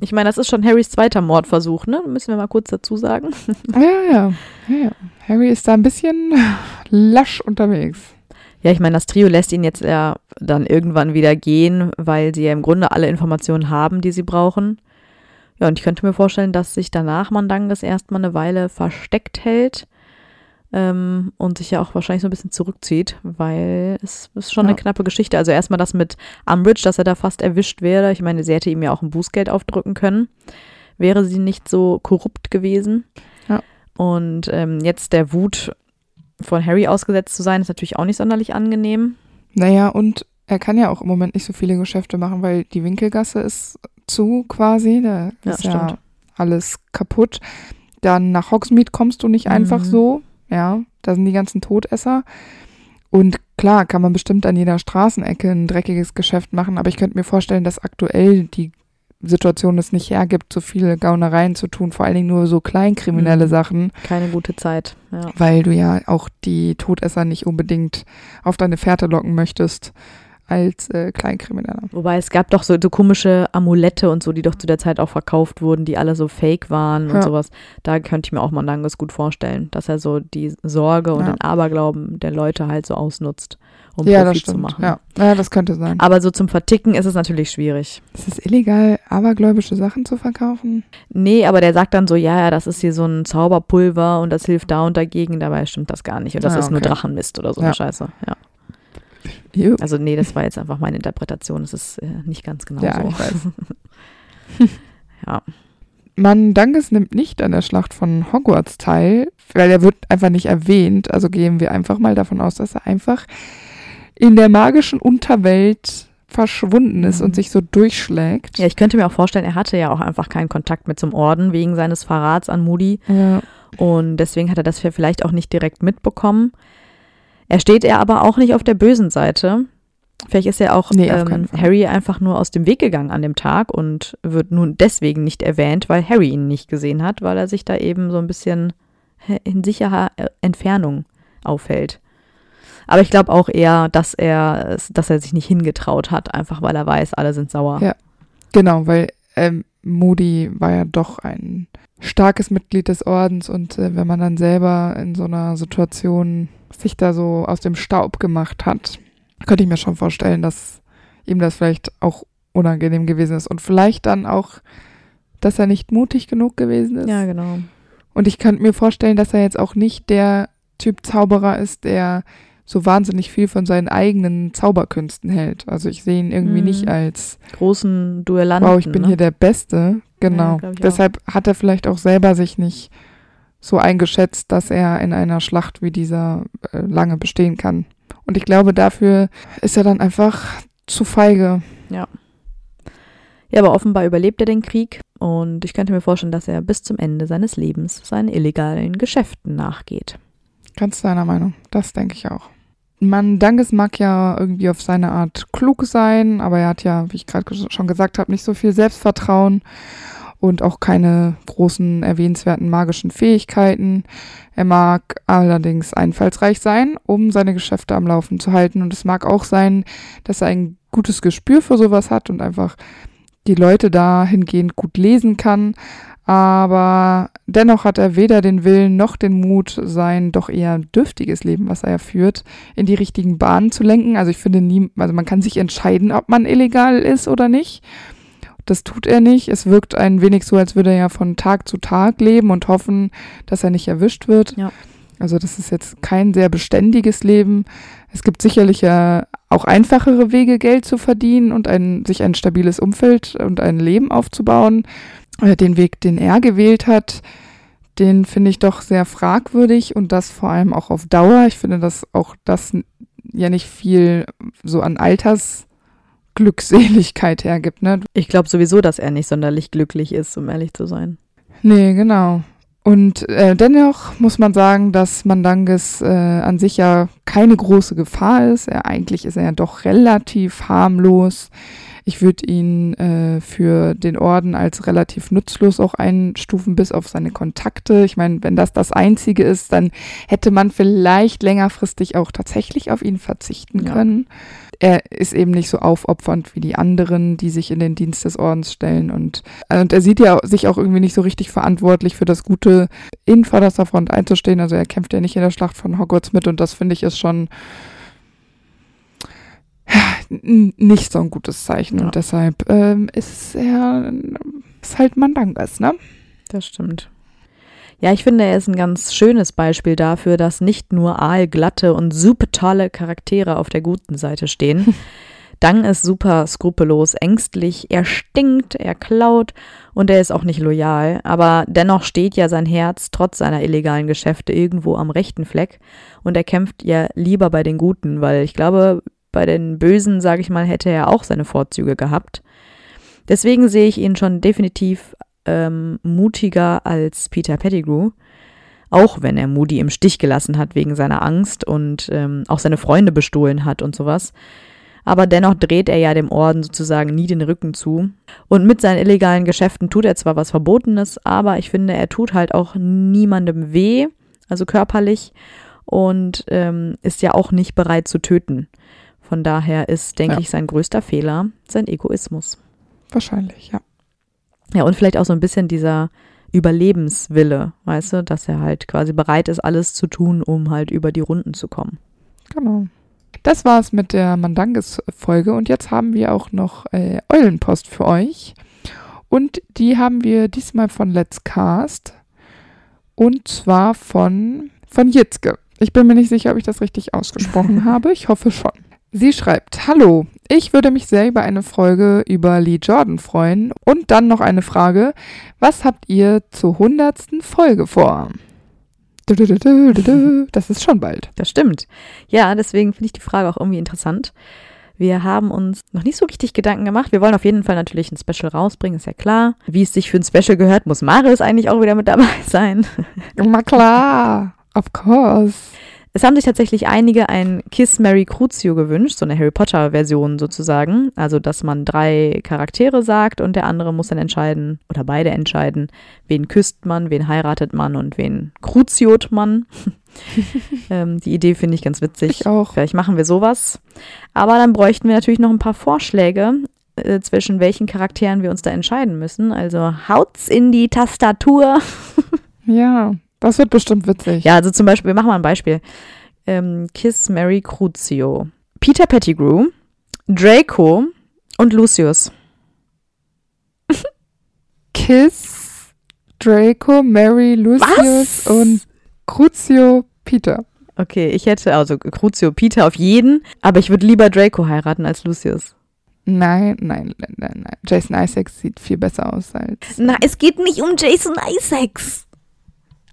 Ich meine, das ist schon Harrys zweiter Mordversuch, ne? Müssen wir mal kurz dazu sagen. Ja, ja, ja. Harry ist da ein bisschen lasch unterwegs. Ja, ich meine, das Trio lässt ihn jetzt ja dann irgendwann wieder gehen, weil sie ja im Grunde alle Informationen haben, die sie brauchen. Ja, und ich könnte mir vorstellen, dass sich danach Mandanges erstmal eine Weile versteckt hält ähm, und sich ja auch wahrscheinlich so ein bisschen zurückzieht, weil es ist schon ja. eine knappe Geschichte. Also erstmal das mit Umbridge, dass er da fast erwischt wäre. Ich meine, sie hätte ihm ja auch ein Bußgeld aufdrücken können, wäre sie nicht so korrupt gewesen. Ja. Und ähm, jetzt der Wut von Harry ausgesetzt zu sein, ist natürlich auch nicht sonderlich angenehm. Naja, und er kann ja auch im Moment nicht so viele Geschäfte machen, weil die Winkelgasse ist zu quasi. Da ja, ist stimmt. ja alles kaputt. Dann nach Hogsmeade kommst du nicht einfach mhm. so. Ja, da sind die ganzen Todesser. Und klar, kann man bestimmt an jeder Straßenecke ein dreckiges Geschäft machen, aber ich könnte mir vorstellen, dass aktuell die Situation es nicht hergibt, so viele Gaunereien zu tun, vor allen Dingen nur so kleinkriminelle mhm. Sachen. Keine gute Zeit, ja. Weil du ja auch die Todesser nicht unbedingt auf deine Fährte locken möchtest als äh, Kleinkrimineller. Wobei es gab doch so, so, komische Amulette und so, die doch zu der Zeit auch verkauft wurden, die alle so fake waren und ja. sowas. Da könnte ich mir auch Mandanges gut vorstellen, dass er so die Sorge und ja. den Aberglauben der Leute halt so ausnutzt, um ja, Profit zu machen. Ja. ja, das könnte sein. Aber so zum Verticken ist es natürlich schwierig. Ist es illegal, abergläubische Sachen zu verkaufen? Nee, aber der sagt dann so, ja, ja, das ist hier so ein Zauberpulver und das hilft da und dagegen. Dabei stimmt das gar nicht. Und das ah, ist okay. nur Drachenmist oder so eine Scheiße. Ja. Juh. Also nee, das war jetzt einfach meine Interpretation. Das ist äh, nicht ganz genau ja, so. Ich weiß. ja. Mandanges nimmt nicht an der Schlacht von Hogwarts teil, weil er wird einfach nicht erwähnt. Also gehen wir einfach mal davon aus, dass er einfach in der magischen Unterwelt verschwunden ist mhm. und sich so durchschlägt. Ja, ich könnte mir auch vorstellen, er hatte ja auch einfach keinen Kontakt mit zum Orden wegen seines Verrats an Moody. Ja. Und deswegen hat er das vielleicht auch nicht direkt mitbekommen. Er steht er aber auch nicht auf der bösen Seite. Vielleicht ist er auch nee, ähm, Harry einfach nur aus dem Weg gegangen an dem Tag und wird nun deswegen nicht erwähnt, weil Harry ihn nicht gesehen hat, weil er sich da eben so ein bisschen in sicherer äh, Entfernung aufhält. Aber ich glaube auch eher, dass er, dass er sich nicht hingetraut hat, einfach weil er weiß, alle sind sauer. Ja, genau, weil ähm, Moody war ja doch ein starkes Mitglied des Ordens und äh, wenn man dann selber in so einer Situation sich da so aus dem Staub gemacht hat, könnte ich mir schon vorstellen, dass ihm das vielleicht auch unangenehm gewesen ist und vielleicht dann auch, dass er nicht mutig genug gewesen ist. Ja, genau. Und ich könnte mir vorstellen, dass er jetzt auch nicht der Typ Zauberer ist, der so wahnsinnig viel von seinen eigenen Zauberkünsten hält. Also ich sehe ihn irgendwie mhm. nicht als großen Duellanten. Wow, ich bin ne? hier der Beste. Genau. Ja, Deshalb auch. hat er vielleicht auch selber sich nicht so eingeschätzt, dass er in einer Schlacht wie dieser äh, lange bestehen kann. Und ich glaube, dafür ist er dann einfach zu feige. Ja. Ja, aber offenbar überlebt er den Krieg und ich könnte mir vorstellen, dass er bis zum Ende seines Lebens seinen illegalen Geschäften nachgeht. Ganz deiner Meinung. Das denke ich auch. Man Danges mag ja irgendwie auf seine Art klug sein, aber er hat ja, wie ich gerade schon gesagt habe, nicht so viel Selbstvertrauen und auch keine großen erwähnenswerten magischen Fähigkeiten. Er mag allerdings einfallsreich sein, um seine Geschäfte am Laufen zu halten. Und es mag auch sein, dass er ein gutes Gespür für sowas hat und einfach die Leute dahingehend gut lesen kann. Aber dennoch hat er weder den Willen noch den Mut, sein doch eher dürftiges Leben, was er ja führt, in die richtigen Bahnen zu lenken. Also ich finde nie, also man kann sich entscheiden, ob man illegal ist oder nicht. Das tut er nicht. Es wirkt ein wenig so, als würde er ja von Tag zu Tag leben und hoffen, dass er nicht erwischt wird. Ja. Also das ist jetzt kein sehr beständiges Leben. Es gibt sicherlich ja auch einfachere Wege, Geld zu verdienen und ein, sich ein stabiles Umfeld und ein Leben aufzubauen. Äh, Den Weg, den er gewählt hat, den finde ich doch sehr fragwürdig und das vor allem auch auf Dauer. Ich finde, dass auch das ja nicht viel so an Altersglückseligkeit hergibt. Ne? Ich glaube sowieso, dass er nicht sonderlich glücklich ist, um ehrlich zu sein. Nee, genau. Und äh, dennoch muss man sagen, dass Mandanges äh, an sich ja keine große Gefahr ist. Er, eigentlich ist er ja doch relativ harmlos. Ich würde ihn äh, für den Orden als relativ nutzlos auch einstufen, bis auf seine Kontakte. Ich meine, wenn das das Einzige ist, dann hätte man vielleicht längerfristig auch tatsächlich auf ihn verzichten Ja. können. Er ist eben nicht so aufopfernd wie die anderen, die sich in den Dienst des Ordens stellen. Und, und er sieht ja sich auch irgendwie nicht so richtig verantwortlich für das Gute in vorderster Front einzustehen. Also er kämpft ja nicht in der Schlacht von Hogwarts mit und das finde ich ist schon nicht so ein gutes Zeichen. Ja. Und deshalb ähm, ist er ist halt Mandangas, ne? Das stimmt. Ja, ich finde, er ist ein ganz schönes Beispiel dafür, dass nicht nur aalglatte und super tolle Charaktere auf der guten Seite stehen. Dang ist super skrupellos, ängstlich, er stinkt, er klaut und er ist auch nicht loyal. Aber dennoch steht ja sein Herz trotz seiner illegalen Geschäfte irgendwo am rechten Fleck und er kämpft ja lieber bei den Guten, weil ich glaube, bei den Bösen, sage ich mal, hätte er auch seine Vorzüge gehabt. Deswegen sehe ich ihn schon definitiv ähm, mutiger als Peter Pettigrew. Auch wenn er Moody im Stich gelassen hat wegen seiner Angst und ähm, auch seine Freunde bestohlen hat und sowas. Aber dennoch dreht er ja dem Orden sozusagen nie den Rücken zu. Und mit seinen illegalen Geschäften tut er zwar was Verbotenes, aber ich finde, er tut halt auch niemandem weh, also körperlich, und ähm, ist ja auch nicht bereit zu töten. Von daher ist, denke Ja. ich, sein größter Fehler sein Egoismus. Wahrscheinlich, ja. Ja, und vielleicht auch so ein bisschen dieser Überlebenswille, weißt du, dass er halt quasi bereit ist, alles zu tun, um halt über die Runden zu kommen. Genau. Das war's mit der Mandanges-Folge und jetzt haben wir auch noch äh, Eulenpost für euch. Und die haben wir diesmal von Let's Cast. Und zwar von, von Jitzke. Ich bin mir nicht sicher, ob ich das richtig ausgesprochen habe. Ich hoffe schon. Sie schreibt, Hallo, ich würde mich sehr über eine Folge über Lee Jordan freuen. Und dann noch eine Frage. Was habt ihr zur hundertsten Folge vor? Das ist schon bald. Das stimmt. Ja, deswegen finde ich die Frage auch irgendwie interessant. Wir haben uns noch nicht so richtig Gedanken gemacht. Wir wollen auf jeden Fall natürlich ein Special rausbringen, ist ja klar. Wie es sich für ein Special gehört, muss Marius eigentlich auch wieder mit dabei sein. Na klar, of course. Es haben sich tatsächlich einige ein Kiss Mary Crucio gewünscht, so eine Harry Potter Version sozusagen. Also, dass man drei Charaktere sagt und der andere muss dann entscheiden, oder beide entscheiden, wen küsst man, wen heiratet man und wen cruziot man. ähm, die Idee finde ich ganz witzig. Ich auch. Vielleicht machen wir sowas. Aber dann bräuchten wir natürlich noch ein paar Vorschläge, äh, zwischen welchen Charakteren wir uns da entscheiden müssen. Also haut's in die Tastatur. Ja, das wird bestimmt witzig. Ja, also zum Beispiel, wir machen mal ein Beispiel. Ähm, Kiss Mary Crucio. Peter Pettigrew, Draco und Lucius. Kiss, Draco, Mary, Lucius Was? und Crucio, Peter. Okay, ich hätte also Crucio Peter auf jeden, aber ich würde lieber Draco heiraten als Lucius. Nein, nein, nein, nein. Jason Isaacs sieht viel besser aus als. Na, es geht nicht um Jason Isaacs.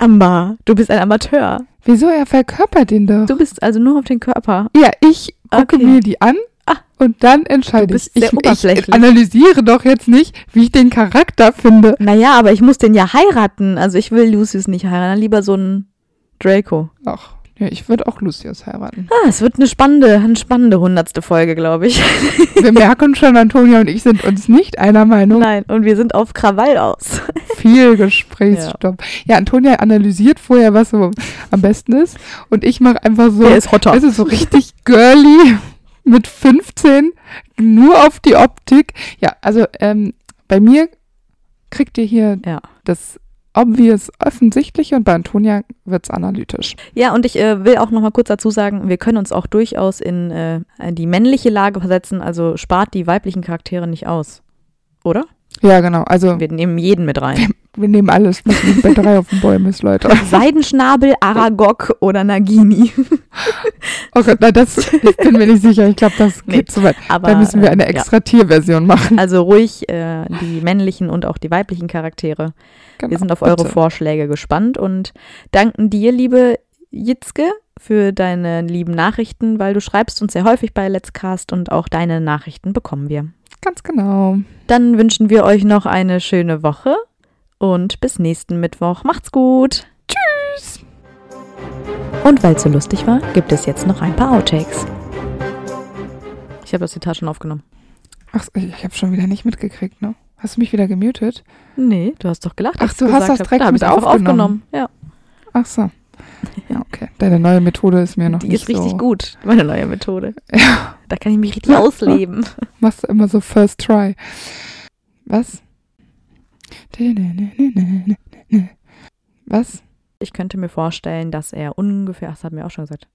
Amber, du bist ein Amateur. Wieso? Er verkörpert ihn doch. Du bist also nur auf den Körper. Ja, ich gucke Okay. mir die an Ah. und dann entscheide Du bist ich. sehr Ich, ich analysiere doch jetzt nicht, wie ich den Charakter finde. Naja, aber ich muss den ja heiraten. Also ich will Lucius nicht heiraten, lieber so einen Draco. Ach, ja, ich würde auch Lucius heiraten. Ah, es wird eine spannende, eine spannende hundertste Folge, glaube ich. Wir merken schon, Antonia und ich sind uns nicht einer Meinung. Nein, und wir sind auf Krawall aus. Viel Gesprächsstoff. Ja. Antonia analysiert vorher, was so am besten ist. Und ich mache einfach so, Wer ist hotter? es ist so richtig girly mit 15, nur auf die Optik. Ja, also ähm, bei mir kriegt ihr hier Ja. das obvious offensichtliche und bei Antonia wird es analytisch. Ja, und ich äh, will auch noch mal kurz dazu sagen, wir können uns auch durchaus in äh, die männliche Lage versetzen, also spart die weiblichen Charaktere nicht aus. Oder? Ja, genau. Also Wir nehmen jeden mit rein. Wir nehmen alles, was mit bei drei auf den Bäumen ist, Leute. Seidenschnabel, Aragog oder Nagini. Oh Gott, na, das ich bin mir nicht sicher. Ich glaube, das Nee, geht zu weit. Aber, Da müssen wir äh, eine ja. extra Tierversion machen. Also ruhig äh, die männlichen und auch die weiblichen Charaktere. Genau, Wir sind auf eure bitte. Vorschläge gespannt und danken dir, liebe Jitzke, für deine lieben Nachrichten, weil du schreibst uns sehr häufig bei Let's Cast und auch deine Nachrichten bekommen wir. Ganz genau. Dann wünschen wir euch noch eine schöne Woche und bis nächsten Mittwoch. Macht's gut. Tschüss. Und weil es so lustig war, gibt es jetzt noch ein paar Outtakes. Ich habe das Zitat schon aufgenommen. Ach, ich habe schon wieder nicht mitgekriegt, ne? Hast du mich wieder gemutet? Nee, du hast doch gelacht. Ach, du hast das direkt da hab mit ich's einfach aufgenommen. Ja, Ach so. Ja, okay. Deine neue Methode ist mir noch die nicht ist richtig so. gut, meine neue Methode. Ja, Da kann ich mich richtig ausleben. machst du immer so First Try. Was? Was? Ich könnte mir vorstellen, dass er ungefähr, ach, das hat mir auch schon gesagt.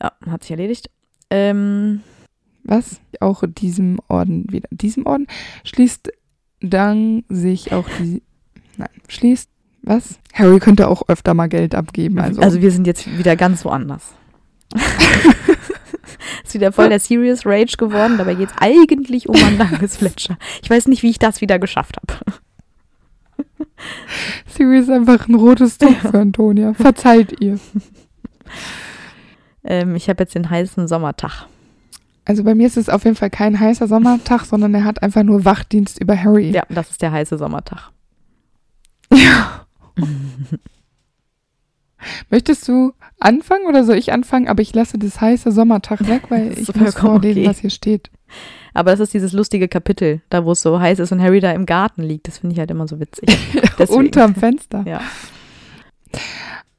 Ja, hat sich erledigt. Ähm, Was? Auch diesem Orden wieder. Diesem Orden schließt dann sich auch die. Nein, schließt. Was? Harry könnte auch öfter mal Geld abgeben. Also, also, wir sind jetzt wieder ganz woanders. ist wieder voll der Serious Rage geworden. Dabei geht es eigentlich um Mandanges Fletcher. Ich weiß nicht, wie ich das wieder geschafft habe. Sirius ist einfach ein rotes Tuch für Antonia. Verzeiht ihr. Ähm, ich habe jetzt den heißen Sommertag. Also bei mir ist es auf jeden Fall kein heißer Sommertag, sondern er hat einfach nur Wachdienst über Harry. Ja, das ist der heiße Sommertag. Ja. Möchtest du anfangen oder soll ich anfangen? Aber ich lasse das heiße Sommertag weg, weil ich muss vorlesen, okay. was hier steht. Aber das ist dieses lustige Kapitel, da wo es so heiß ist und Harry da im Garten liegt. Das finde ich halt immer so witzig. Unterm Fenster. Ja.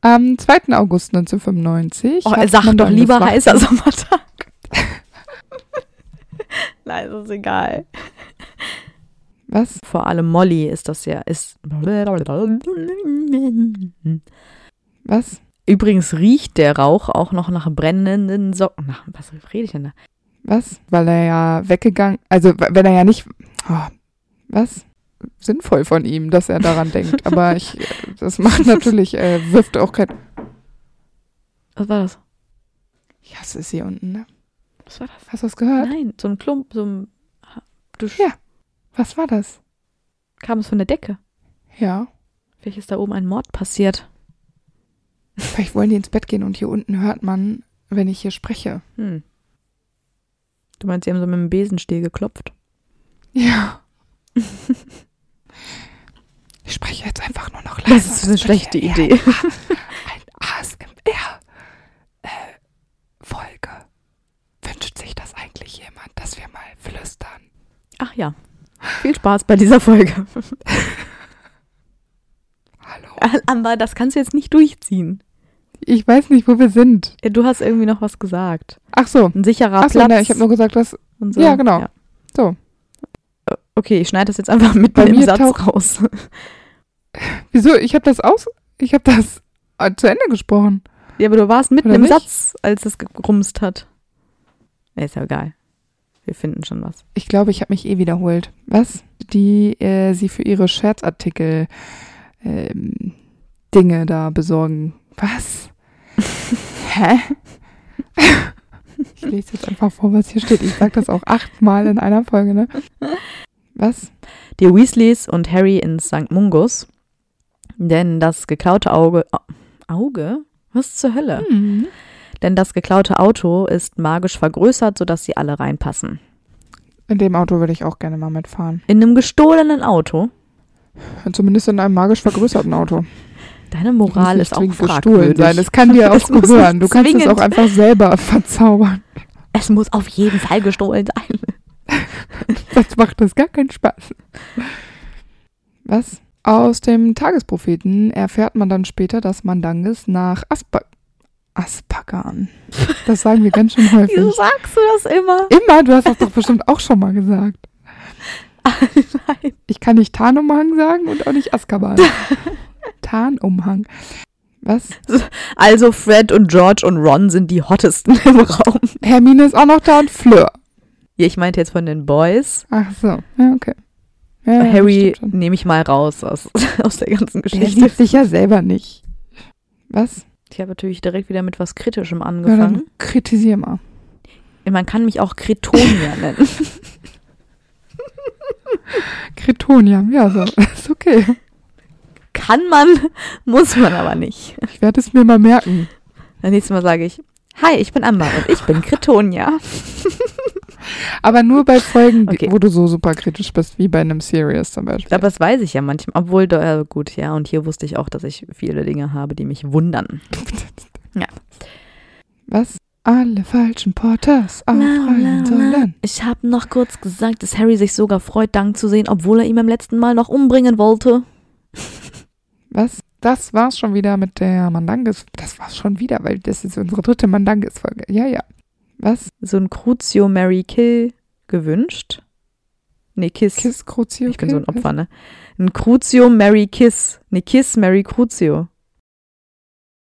Am 2. August 1995. Oh, man doch lieber heißer Sommertag. Nein, das ist egal. Was? Vor allem Molly ist das ja. Ist Was? Übrigens riecht der Rauch auch noch nach brennenden Socken. Nach, was rede ich denn da? Was? Weil er ja weggegangen, also wenn er ja nicht, oh, was? Sinnvoll von ihm, dass er daran denkt. Aber ich, das macht natürlich, äh, wirft auch kein, Was war das? ich hasse es hier unten, ne? Was war das? Hast du es gehört? Nein, so ein Klump, so ein. Du Ja. Was war das? kam es von der Decke. Ja. Vielleicht ist da oben ein Mord passiert. Vielleicht wollen die ins Bett gehen und hier unten hört man, wenn ich hier spreche. Hm. Du meinst, sie haben so mit dem Besenstiel geklopft? Ja. ich spreche jetzt einfach nur noch leiser. Das ist eine schlechte Idee. Ein ASMR-Folge. äh, Wünscht sich das eigentlich jemand, dass wir mal flüstern? Ach ja. Viel Spaß bei dieser Folge. Hallo. Aber das kannst du jetzt nicht durchziehen. Ich weiß nicht, wo wir sind. Ja, Du hast irgendwie noch was gesagt. Ach so. Ein sicherer Ach so, Platz. ne, ich habe nur gesagt, dass. und so. Ja, genau. So. Äh, Okay, ich schneide das jetzt einfach mit Bei mir Satz raus. Wieso? Ich habe das aus. Ich habe das äh, zu Ende gesprochen. Ja, aber du warst mitten Oder im nicht? Satz, als es gerumst hat. Ja, Ist ja egal. Wir finden schon was. Ich glaube, ich habe mich eh wiederholt. Was? Die äh, sie für ihre Scherzartikel ähm, Dinge da besorgen. Was? Hä? ich lese jetzt einfach vor, was hier steht. Ich sage das auch achtmal in einer Folge, ne? Was? Die Weasleys und Harry ins St. Mungus. Denn das geklaute Auge. Au- Auge? Was zur Hölle? Hm. Denn das geklaute Auto ist magisch vergrößert, sodass sie alle reinpassen. In dem Auto würde ich auch gerne mal mitfahren. In einem gestohlenen Auto. Zumindest in einem magisch vergrößerten Auto. Deine Moral ist auch fragwürdig. sein. Das kann dir auch gehören. Du kannst es auch einfach selber verzaubern. Es muss auf jeden Fall gestohlen sein. Das macht das gar keinen Spaß. Was? Aus dem Tagespropheten erfährt man dann später, dass Mandanges nach Aspa Aspagan. Das sagen wir ganz schön häufig. Wieso sagst du das immer? Immer, du hast das doch bestimmt auch schon mal gesagt. Nein. Ich kann nicht Tarnumhang sagen und auch nicht Azkaban. Tarnumhang. Was? Also Fred und George und Ron sind die hottesten im Raum. Hermine ist auch noch da und Fleur. Ja, ich meinte jetzt von den Boys. Ach so, ja, okay. Ja, ja, Harry nehme ich mal raus aus, aus der ganzen Der Geschichte. liebt sich ja selber nicht. Was? Ich habe natürlich direkt wieder mit was Kritischem Ja, angefangen. dann kritisier mal. Man kann mich auch Kretonia nennen. Kretonia, ja, so. Ist okay. Kann man, muss man aber nicht. Ich werde es mir mal merken. Dann nächstes Mal sage ich, hi, ich bin Amber und ich bin Kretonia. Aber nur bei Folgen, Okay. wo du so super kritisch bist, wie bei einem Series zum Beispiel. Aber das weiß ich ja manchmal. Obwohl, äh, gut, ja, und hier wusste ich auch, dass ich viele Dinge habe, die mich wundern. Was? Alle falschen Porters aufreihen sollen. Ich habe noch kurz gesagt, dass Harry sich sogar freut, Dank zu sehen, obwohl er ihn beim letzten Mal noch umbringen wollte. Was? Das war's schon wieder mit der Mandanges. Das war's schon wieder, weil das ist unsere dritte Mandanges-Folge. Ja, ja. Was? So ein Crucio Mary Kill gewünscht. Nee, Kiss. Kiss Crucio? ich bin so ein Opfer, ne? Ein Crucio Mary Kiss. Nee, Kiss Mary Crucio.